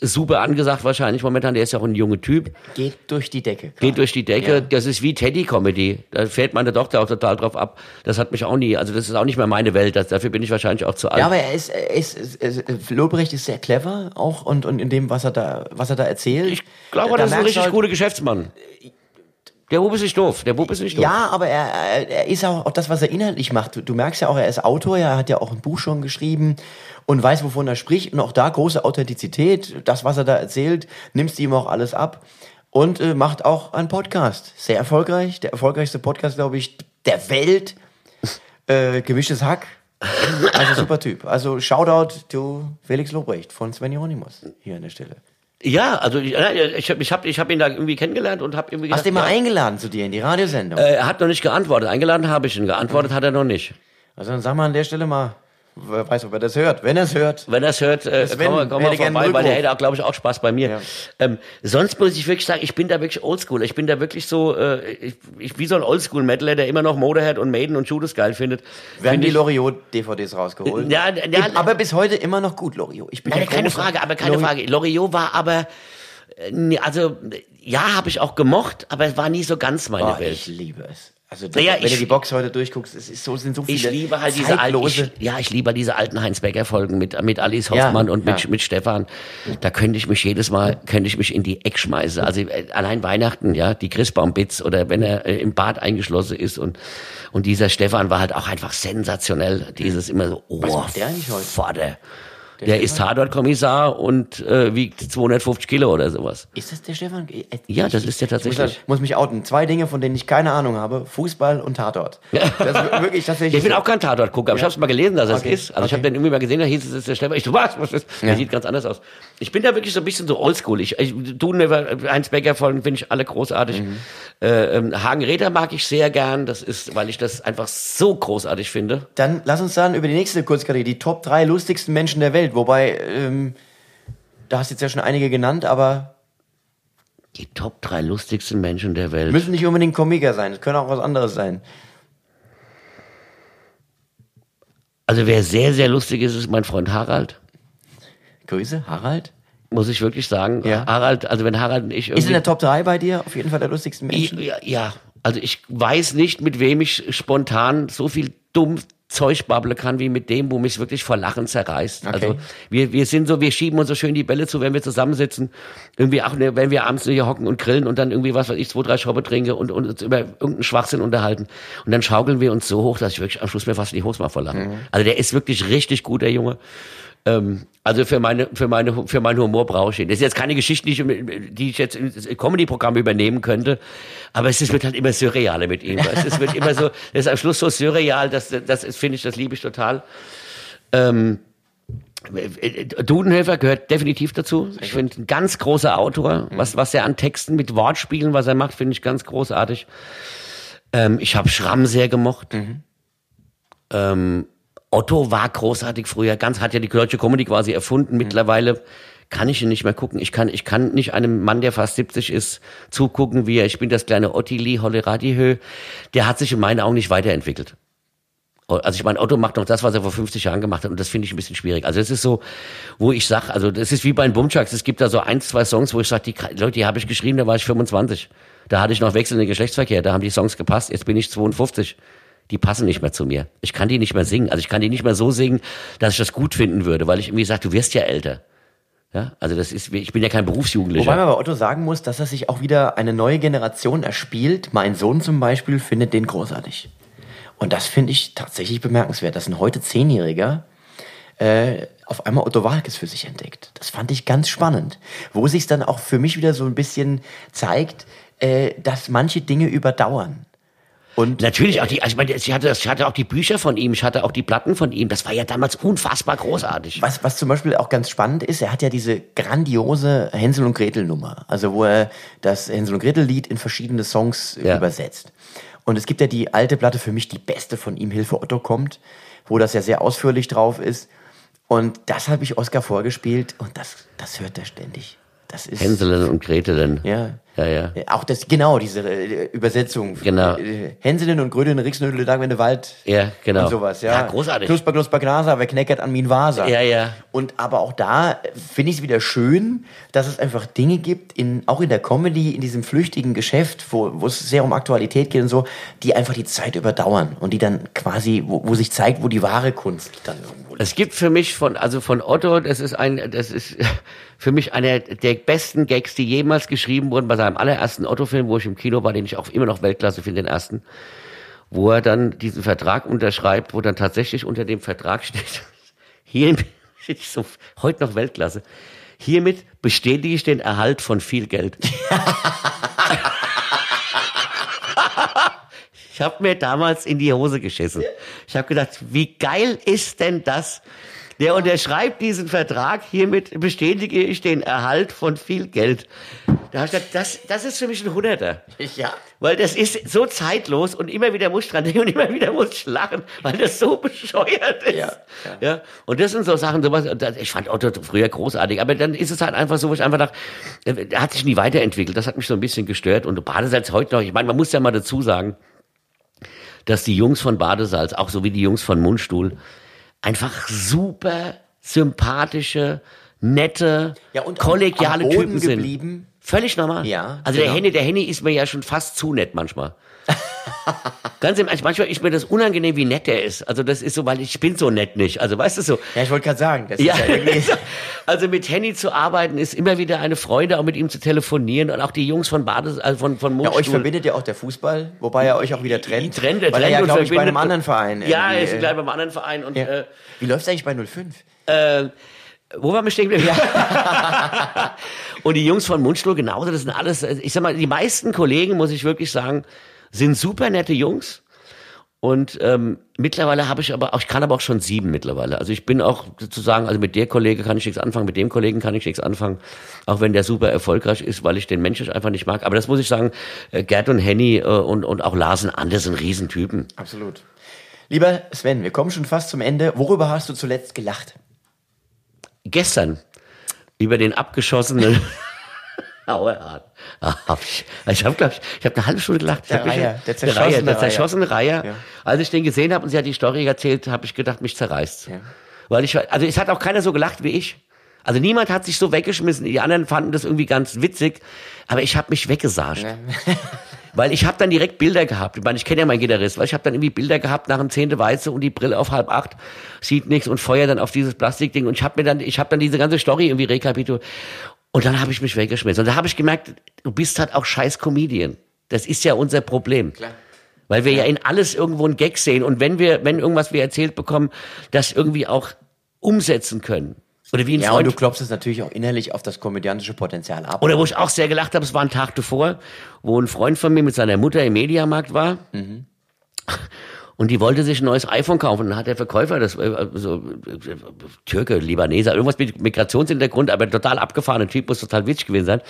super angesagt wahrscheinlich momentan. Der ist ja auch ein junger Typ. Geht durch die Decke. Geht durch die Decke. Ja. Das ist wie Teddy-Comedy. Da fällt meine Tochter auch total drauf ab. Das hat mich auch nie, also das ist auch nicht mehr meine Welt. Das, dafür bin ich wahrscheinlich auch zu alt. Ja, aber er ist, er ist, ist Lobrecht ist sehr clever auch und, und in dem, was er da, was er da erzählt. ich glaube, Da- da das ist ein richtig halt- guter Geschäftsmann. Der Bub ist nicht doof. Der Bub ist nicht doof. Ja, aber er, er, ist auch, auch das, was er inhaltlich macht. Du, du merkst ja auch, er ist Autor, er hat ja auch ein Buch schon geschrieben und weiß, wovon er spricht. Und auch da große Authentizität. Das, was er da erzählt, nimmst du ihm auch alles ab. Und äh, macht auch einen Podcast. Sehr erfolgreich. Der erfolgreichste Podcast, glaube ich, der Welt. Äh, gemischtes Hack. Also super Typ. Also Shoutout to Felix Lobrecht von Sven Hieronymus hier an der Stelle. Ja, also ich, ich habe ich hab, ich hab ihn da irgendwie kennengelernt und habe irgendwie Hast du ihn mal ja, eingeladen zu dir in die Radiosendung? äh, Er hat noch nicht geantwortet. Eingeladen habe ich ihn. Geantwortet hat er noch nicht. Also dann sag mal an der Stelle mal, wer weiß, ob er das hört. Wenn er es hört, Wenn er es hört, äh, Sven, komm, mal- komm mal vorbei, weil der hätte auch, glaube ich, auch Spaß bei mir. Ja. Ähm, sonst muss ich wirklich sagen, ich bin da wirklich oldschool. Ich bin da wirklich so, äh, ich, ich, wie so ein Oldschool-Metaler, der immer noch Motorhead und Maiden und Judas geil findet. werden Find die Loriot-DVDs rausgeholt. Ja, ja, aber bis heute immer noch gut, Loriot. Ich bin Nein, keine Frage, aber keine Loriot- Frage. Loriot war aber, äh, also, ja, habe ich auch gemocht, aber es war nie so ganz meine Oh, Welt. ich liebe es. Also Naja, wenn ich- du die Box heute durchguckst, es ist so, sind so viele Ich liebe halt diese alten, ja, ich liebe halt diese alten Heinz Becker Folgen mit, mit Alice Hoffmann Ja, und mit, ja. mit Stefan. Da könnte ich mich jedes Mal, könnte ich mich in die Eck schmeißen. Also äh, allein Weihnachten, ja, die Christbaumbits oder wenn er äh, im Bad eingeschlossen ist und, und dieser Stefan war halt auch einfach sensationell. Dieses immer so, oh, macht der eigentlich heute? Vater. Der ist Tatortkommissar und äh, wiegt 250 Kilo oder sowas. Ist das der Stefan? Äh, Ja, das ist der Ich muss, tatsächlich. sagen, muss mich outen. Zwei Dinge, von denen ich keine Ahnung habe. Fußball und Tatort. Das wirklich tatsächlich Ich bin auch kein Tatort-Gucker, aber ich habe es mal gelesen, dass es Okay, ist. Also ich okay. habe dann irgendwie mal gesehen, da hieß es, es ist der Stefan. Ich so, was? was ist? Der Ja. sieht ganz anders aus. Ich bin da wirklich so ein bisschen so oldschool. Ich, ich du Never, Heinz Becker Folgen finde ich alle großartig. Mhm. Äh, ähm, Hagen Räder mag ich sehr gern. Das ist, weil ich das einfach so großartig finde. Dann lass uns dann über die nächste Kurzkategorie, die Top 3 lustigsten Menschen der Welt. Wobei, ähm, da hast du jetzt ja schon einige genannt, aber Die Top drei lustigsten Menschen der Welt. müssen nicht unbedingt Komiker sein. Es können auch was anderes sein. Also wer sehr, sehr lustig ist, ist mein Freund Harald. Grüße, Harald. Muss ich wirklich sagen. Ja. Harald, also wenn Harald und ich Ist in der Top 3 bei dir auf jeden Fall der lustigsten Ich, Menschen? ja, ja, also ich weiß nicht, mit wem ich spontan so viel dumm Zeug babbeln kann, wie mit dem, wo mich wirklich vor Lachen zerreißt. Okay. Also wir, wir sind so, wir schieben uns so schön die Bälle zu, wenn wir zusammensitzen. Irgendwie auch, ne, wenn wir abends hier hocken und grillen und dann irgendwie was, was ich, zwei, drei Schraube trinke und, und uns über irgendeinen Schwachsinn unterhalten. Und dann schaukeln wir uns so hoch, dass ich wirklich am Schluss mir fast die Hose mal vor Lachen. Also der ist wirklich richtig gut, der Junge. Ähm, also für meine, für meine, für meinen Humor brauche ich ihn. Das ist jetzt keine Geschichte, die ich, die ich jetzt ins Comedy-Programm übernehmen könnte, aber es ist- wird halt immer surrealer mit ihm. Es wird immer so, es ist am Schluss so surreal, das, das ist, finde ich, das liebe ich total. Ähm, Dudenhöfer gehört definitiv dazu. Ich finde ein ganz großer Autor. Was, was er an Texten mit Wortspielen, was er macht, finde ich ganz großartig. Ähm, ich habe Schramm sehr gemocht. Ähm, Otto war großartig früher, ganz hat ja die deutsche Comedy quasi erfunden. Mittlerweile kann ich ihn nicht mehr gucken. Ich kann, ich kann nicht einem Mann, der fast 70 ist, zugucken, wie er, ich bin das kleine Ottili, Holle Radihö. Der hat sich in meinen Augen nicht weiterentwickelt. Also ich meine, Otto macht noch das, was er vor 50 Jahren gemacht hat und das finde ich ein bisschen schwierig. Also es ist so, wo ich sag, also das ist wie bei den Bumchucks, es gibt da so ein, zwei Songs, wo ich sage, die Leute, die habe ich geschrieben, da war ich 25. Da hatte ich noch wechselnden Geschlechtsverkehr, da haben die Songs gepasst, jetzt bin ich 52. Die passen nicht mehr zu mir. Ich kann die nicht mehr singen. Also ich kann die nicht mehr so singen, dass ich das gut finden würde, weil ich irgendwie sage, du wirst ja älter. Ja, also das ist, ich bin ja kein Berufsjugendlicher. Wobei man bei Otto sagen muss, dass er sich auch wieder eine neue Generation erspielt. Mein Sohn zum Beispiel findet den großartig. Und das finde ich tatsächlich bemerkenswert, dass ein heute Zehnjähriger äh, auf einmal Otto Walkes für sich entdeckt. Das fand ich ganz spannend. Wo sich dann auch für mich wieder so ein bisschen zeigt, äh, dass manche Dinge überdauern. Und Natürlich auch die, also ich meine, ich hatte, ich hatte auch die Bücher von ihm, ich hatte auch die Platten von ihm. Das war ja damals unfassbar großartig. Was, was zum Beispiel auch ganz spannend ist, er hat ja diese grandiose Hänsel und Gretel Nummer, also wo er das Hänsel und Gretel Lied in verschiedene Songs Ja. übersetzt. Und es gibt ja die alte Platte, für mich die beste von ihm, Hilfe Otto kommt, wo das ja sehr ausführlich drauf ist. Und das habe ich Oscar vorgespielt und das, das hört er ständig. Das ist Hänselen und Gretelen. ja. Ja, ja. Äh, Auch das, genau, diese äh, Übersetzung. Genau. Äh, Hänselin und Grödelin, Rixnödel, Dagwende Wald. Ja, genau. Und sowas, ja. Ja, großartig. Knusper, Knusper, Gnasa, wer kneckert an min Vasa. Ja, ja. Und aber auch da äh, finde ich es wieder schön, dass es einfach Dinge gibt, in, auch in der Comedy, in diesem flüchtigen Geschäft, wo, wo es sehr um Aktualität geht und so, die einfach die Zeit überdauern und die dann quasi, wo, wo sich zeigt, wo die wahre Kunst dann irgendwo liegt. Es gibt für mich von, also von Otto, das ist ein, das ist für mich einer der besten Gags, die jemals geschrieben wurden bei seinem allerersten Otto-Film, wo ich im Kino war, den ich auch immer noch Weltklasse finde, den ersten, wo er dann diesen Vertrag unterschreibt, wo dann tatsächlich unter dem Vertrag steht, hier, ich so, heute noch Weltklasse, hiermit bestätige ich den Erhalt von viel Geld. Ich habe mir damals in die Hose geschissen. Ich habe gedacht, wie geil ist denn das? Der unterschreibt diesen Vertrag, hiermit bestätige ich den Erhalt von viel Geld. Da habe ich gedacht, das, das ist für mich ein Hunderter. Ja. Weil das ist so zeitlos und immer wieder muss ich dran denken und immer wieder muss ich lachen, weil das so bescheuert ist. Ja, ja. Und das sind so Sachen, sowas, das- ich fand Otto früher großartig, aber dann ist es halt einfach so, wo ich einfach dachte, er hat sich nie weiterentwickelt. Das hat mich so ein bisschen gestört und Badesalz heute noch, ich meine, man muss ja mal dazu sagen, dass die Jungs von Badesalz, auch so wie die Jungs von Mundstuhl, einfach super sympathische, nette, Ja, und kollegiale am Boden Typen sind. geblieben. Völlig normal. Ja, Also der genau. Henny, der Henny ist mir ja schon fast zu nett manchmal. Ganz im manchmal ist mir das unangenehm, wie nett der ist. Also das ist so, weil ich bin so nett nicht. Also weißt du so. Ja, ich wollte gerade sagen, das Ja, ist ja irgendwie. also mit Henny zu arbeiten ist immer wieder eine Freude, auch mit ihm zu telefonieren und auch die Jungs von Bades, also von von Ja, euch verbindet ja auch der Fußball, wobei er euch auch wieder trennt. Trennt, er weil er trennt ja, und glaube ich, bei einem anderen Verein. Ja, er ist äh, gleich beim anderen Verein und ja. äh, Wie läuft's eigentlich bei 05? äh, wo waren wir stehen geblieben? und die Jungs von Mundstuhl genauso, das sind alles, ich sag mal, die meisten Kollegen, muss ich wirklich sagen, sind super nette Jungs. Und ähm, mittlerweile habe ich aber auch, ich kann aber auch schon sieben mittlerweile. Also ich bin auch sozusagen, also mit der Kollege kann ich nichts anfangen, mit dem Kollegen kann ich nichts anfangen, auch wenn der super erfolgreich ist, weil ich den Menschen einfach nicht mag. Aber das muss ich sagen, äh, Gerd und Henny äh, und, und auch Larsen Anders sind Riesentypen. Absolut. Lieber Sven, wir kommen schon fast zum Ende. Worüber hast du zuletzt gelacht? Gestern über den abgeschossenen Auerhahn. Ah, ich habe, glaube ich, ich habe eine halbe Stunde gelacht. Der Reiher, der zerschossene Reiher, der zerschossene Reiher. Ja. Als ich den gesehen habe und sie hat die Story erzählt, habe ich gedacht, mich zerreißt. Ja. Weil ich, also es hat auch keiner so gelacht wie ich. Also niemand hat sich so weggeschmissen. Die anderen fanden das irgendwie ganz witzig, aber ich habe mich weggesascht. Weil ich habe dann direkt Bilder gehabt. Ich meine, ich kenne ja meinen Gitarrist, weil ich habe dann irgendwie Bilder gehabt nach dem zehnte Weiße und die Brille auf halb acht, sieht nichts und feuer dann auf dieses Plastikding und ich habe mir dann, ich habe dann diese ganze Story irgendwie rekapituliert und dann habe ich mich weggeschmissen. Und da habe ich gemerkt, du bist halt auch scheiß Comedian. Das ist ja unser Problem. Klar. Weil wir ja. in alles irgendwo einen Gag sehen und wenn wir, wenn irgendwas wir erzählt bekommen, das irgendwie auch umsetzen können. Oder wie ein Ja, und Freund du klopfst es natürlich auch innerlich auf das komödiantische Potenzial ab. oder wo ich auch sehr gelacht habe, es war ein Tag davor, wo ein Freund von mir mit seiner Mutter im Mediamarkt war. Und die wollte sich ein neues iPhone kaufen. Und dann hat der Verkäufer, das äh, so Türke, Libaneser, irgendwas mit Migrationshintergrund, aber total abgefahrener Typ, muss total witzig gewesen sein.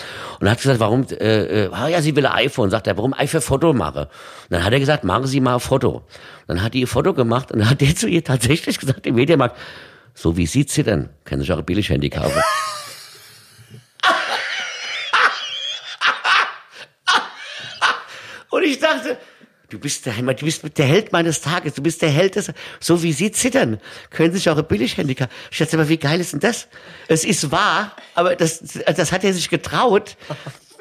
Und hat gesagt, warum, äh, äh, ah ja, sie will ein iPhone. Sagt er, warum ich für Foto mache? Und dann hat er gesagt, machen Sie mal ein Foto. Und dann hat die ihr Foto gemacht und dann hat der zu ihr tatsächlich gesagt, im Mediamarkt, so wie Sie zittern, können Sie sich auch ein Billighandy kaufen. Und ich dachte, du bist der, du bist der Held meines Tages, du bist der Held des, so wie sie zittern, können sich auch ein Billighandy kaufen. Ich dachte, aber wie geil ist denn das? Es ist wahr, aber das, das hat er sich getraut.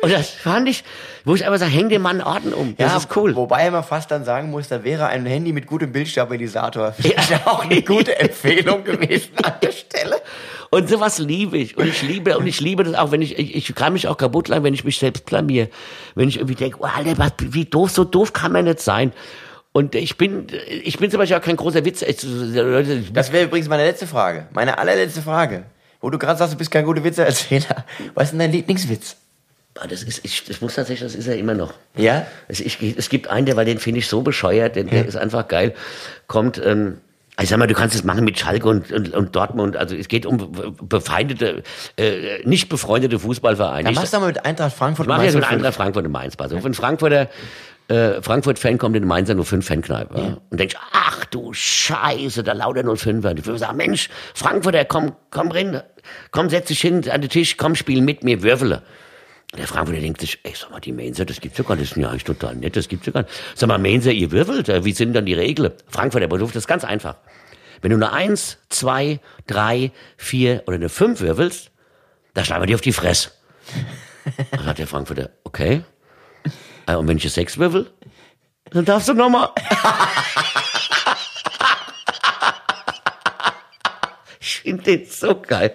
Und das fand ich, wo ich einfach sage, häng dem Mann Orden um. Das ist cool. Wobei man fast dann sagen muss, da wäre ein Handy mit gutem Bildstabilisator vielleicht auch eine gute Empfehlung gewesen an der Stelle. Und sowas liebe ich. Und ich liebe, und ich liebe das auch, wenn ich, ich, ich kann mich auch kaputt lachen, wenn ich mich selbst blamier. Wenn ich irgendwie denke, oh, Alter, was, wie doof, so doof kann man nicht sein. Und ich bin, ich bin zum Beispiel auch kein großer Witz. Leute, Das wäre übrigens meine letzte Frage. Meine allerletzte Frage. Wo du gerade sagst, du bist kein guter Witzeerzähler. Was ist denn dein Lieblingswitz? Ah, das ist, ich, das muss tatsächlich, das ist er immer noch. Ja? Es, ich, es gibt einen, der, weil den finde ich so bescheuert, der, der ist einfach geil. Kommt, ähm, ich sag mal, du kannst es machen mit Schalke und, und, und Dortmund. Also es geht um befeindete, äh, nicht befreundete Fußballvereine. Dann Ich- machst du mal mit Eintracht Frankfurt Ich mache jetzt mit Eintracht Frankfurt und Mainz. Auf, ein Frankfurter äh, Frankfurt-Fan kommt in Mainzer 05-Fankneipe ja. und denkt, ach du Scheiße, da lauter 05er. Und ich würde sagen, Mensch, Frankfurter, komm, komm rein, komm, setz dich hin an den Tisch, komm, spiel mit mir, würfele. Und der Frankfurter denkt sich, ey, sag mal, die Mainzer, das gibt's ja gar nicht, das ist ja eigentlich total nett, das gibt's ja gar nicht. Sag mal, Mainzer, ihr würfelt, äh, wie sind dann die Regeln? Frankfurter, auf, das ist ganz einfach. Wenn du eine Eins, zwei, drei, vier oder eine Fünf würfelst, da schlagen wir dir auf die Fresse. Dann sagt der Frankfurter, okay. Äh, Und wenn ich eine Sechs würfel, dann darfst du nochmal. finde den so geil.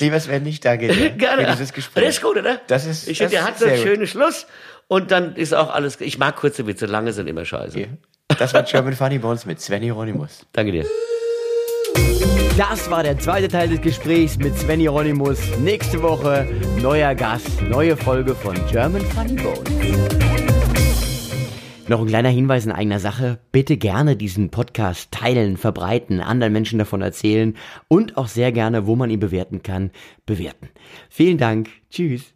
Lieber Sven, nicht danke dir Gerne. für dieses Gespräch. Das ist gut, oder? Das ist- ich finde, der hat so einen gut. schönen Schluss und dann ist auch alles. Ich mag kurze Witze, lange sind immer scheiße. Das war German Funny Bones mit Sven Hieronymus. Danke dir. Das war der zweite Teil des Gesprächs mit Sven Hieronymus. Nächste Woche neuer Gast, neue Folge von German Funny Bones. Noch ein kleiner Hinweis in eigener Sache. Bitte gerne diesen Podcast teilen, verbreiten, anderen Menschen davon erzählen und auch sehr gerne, wo man ihn bewerten kann, bewerten. Vielen Dank. Tschüss.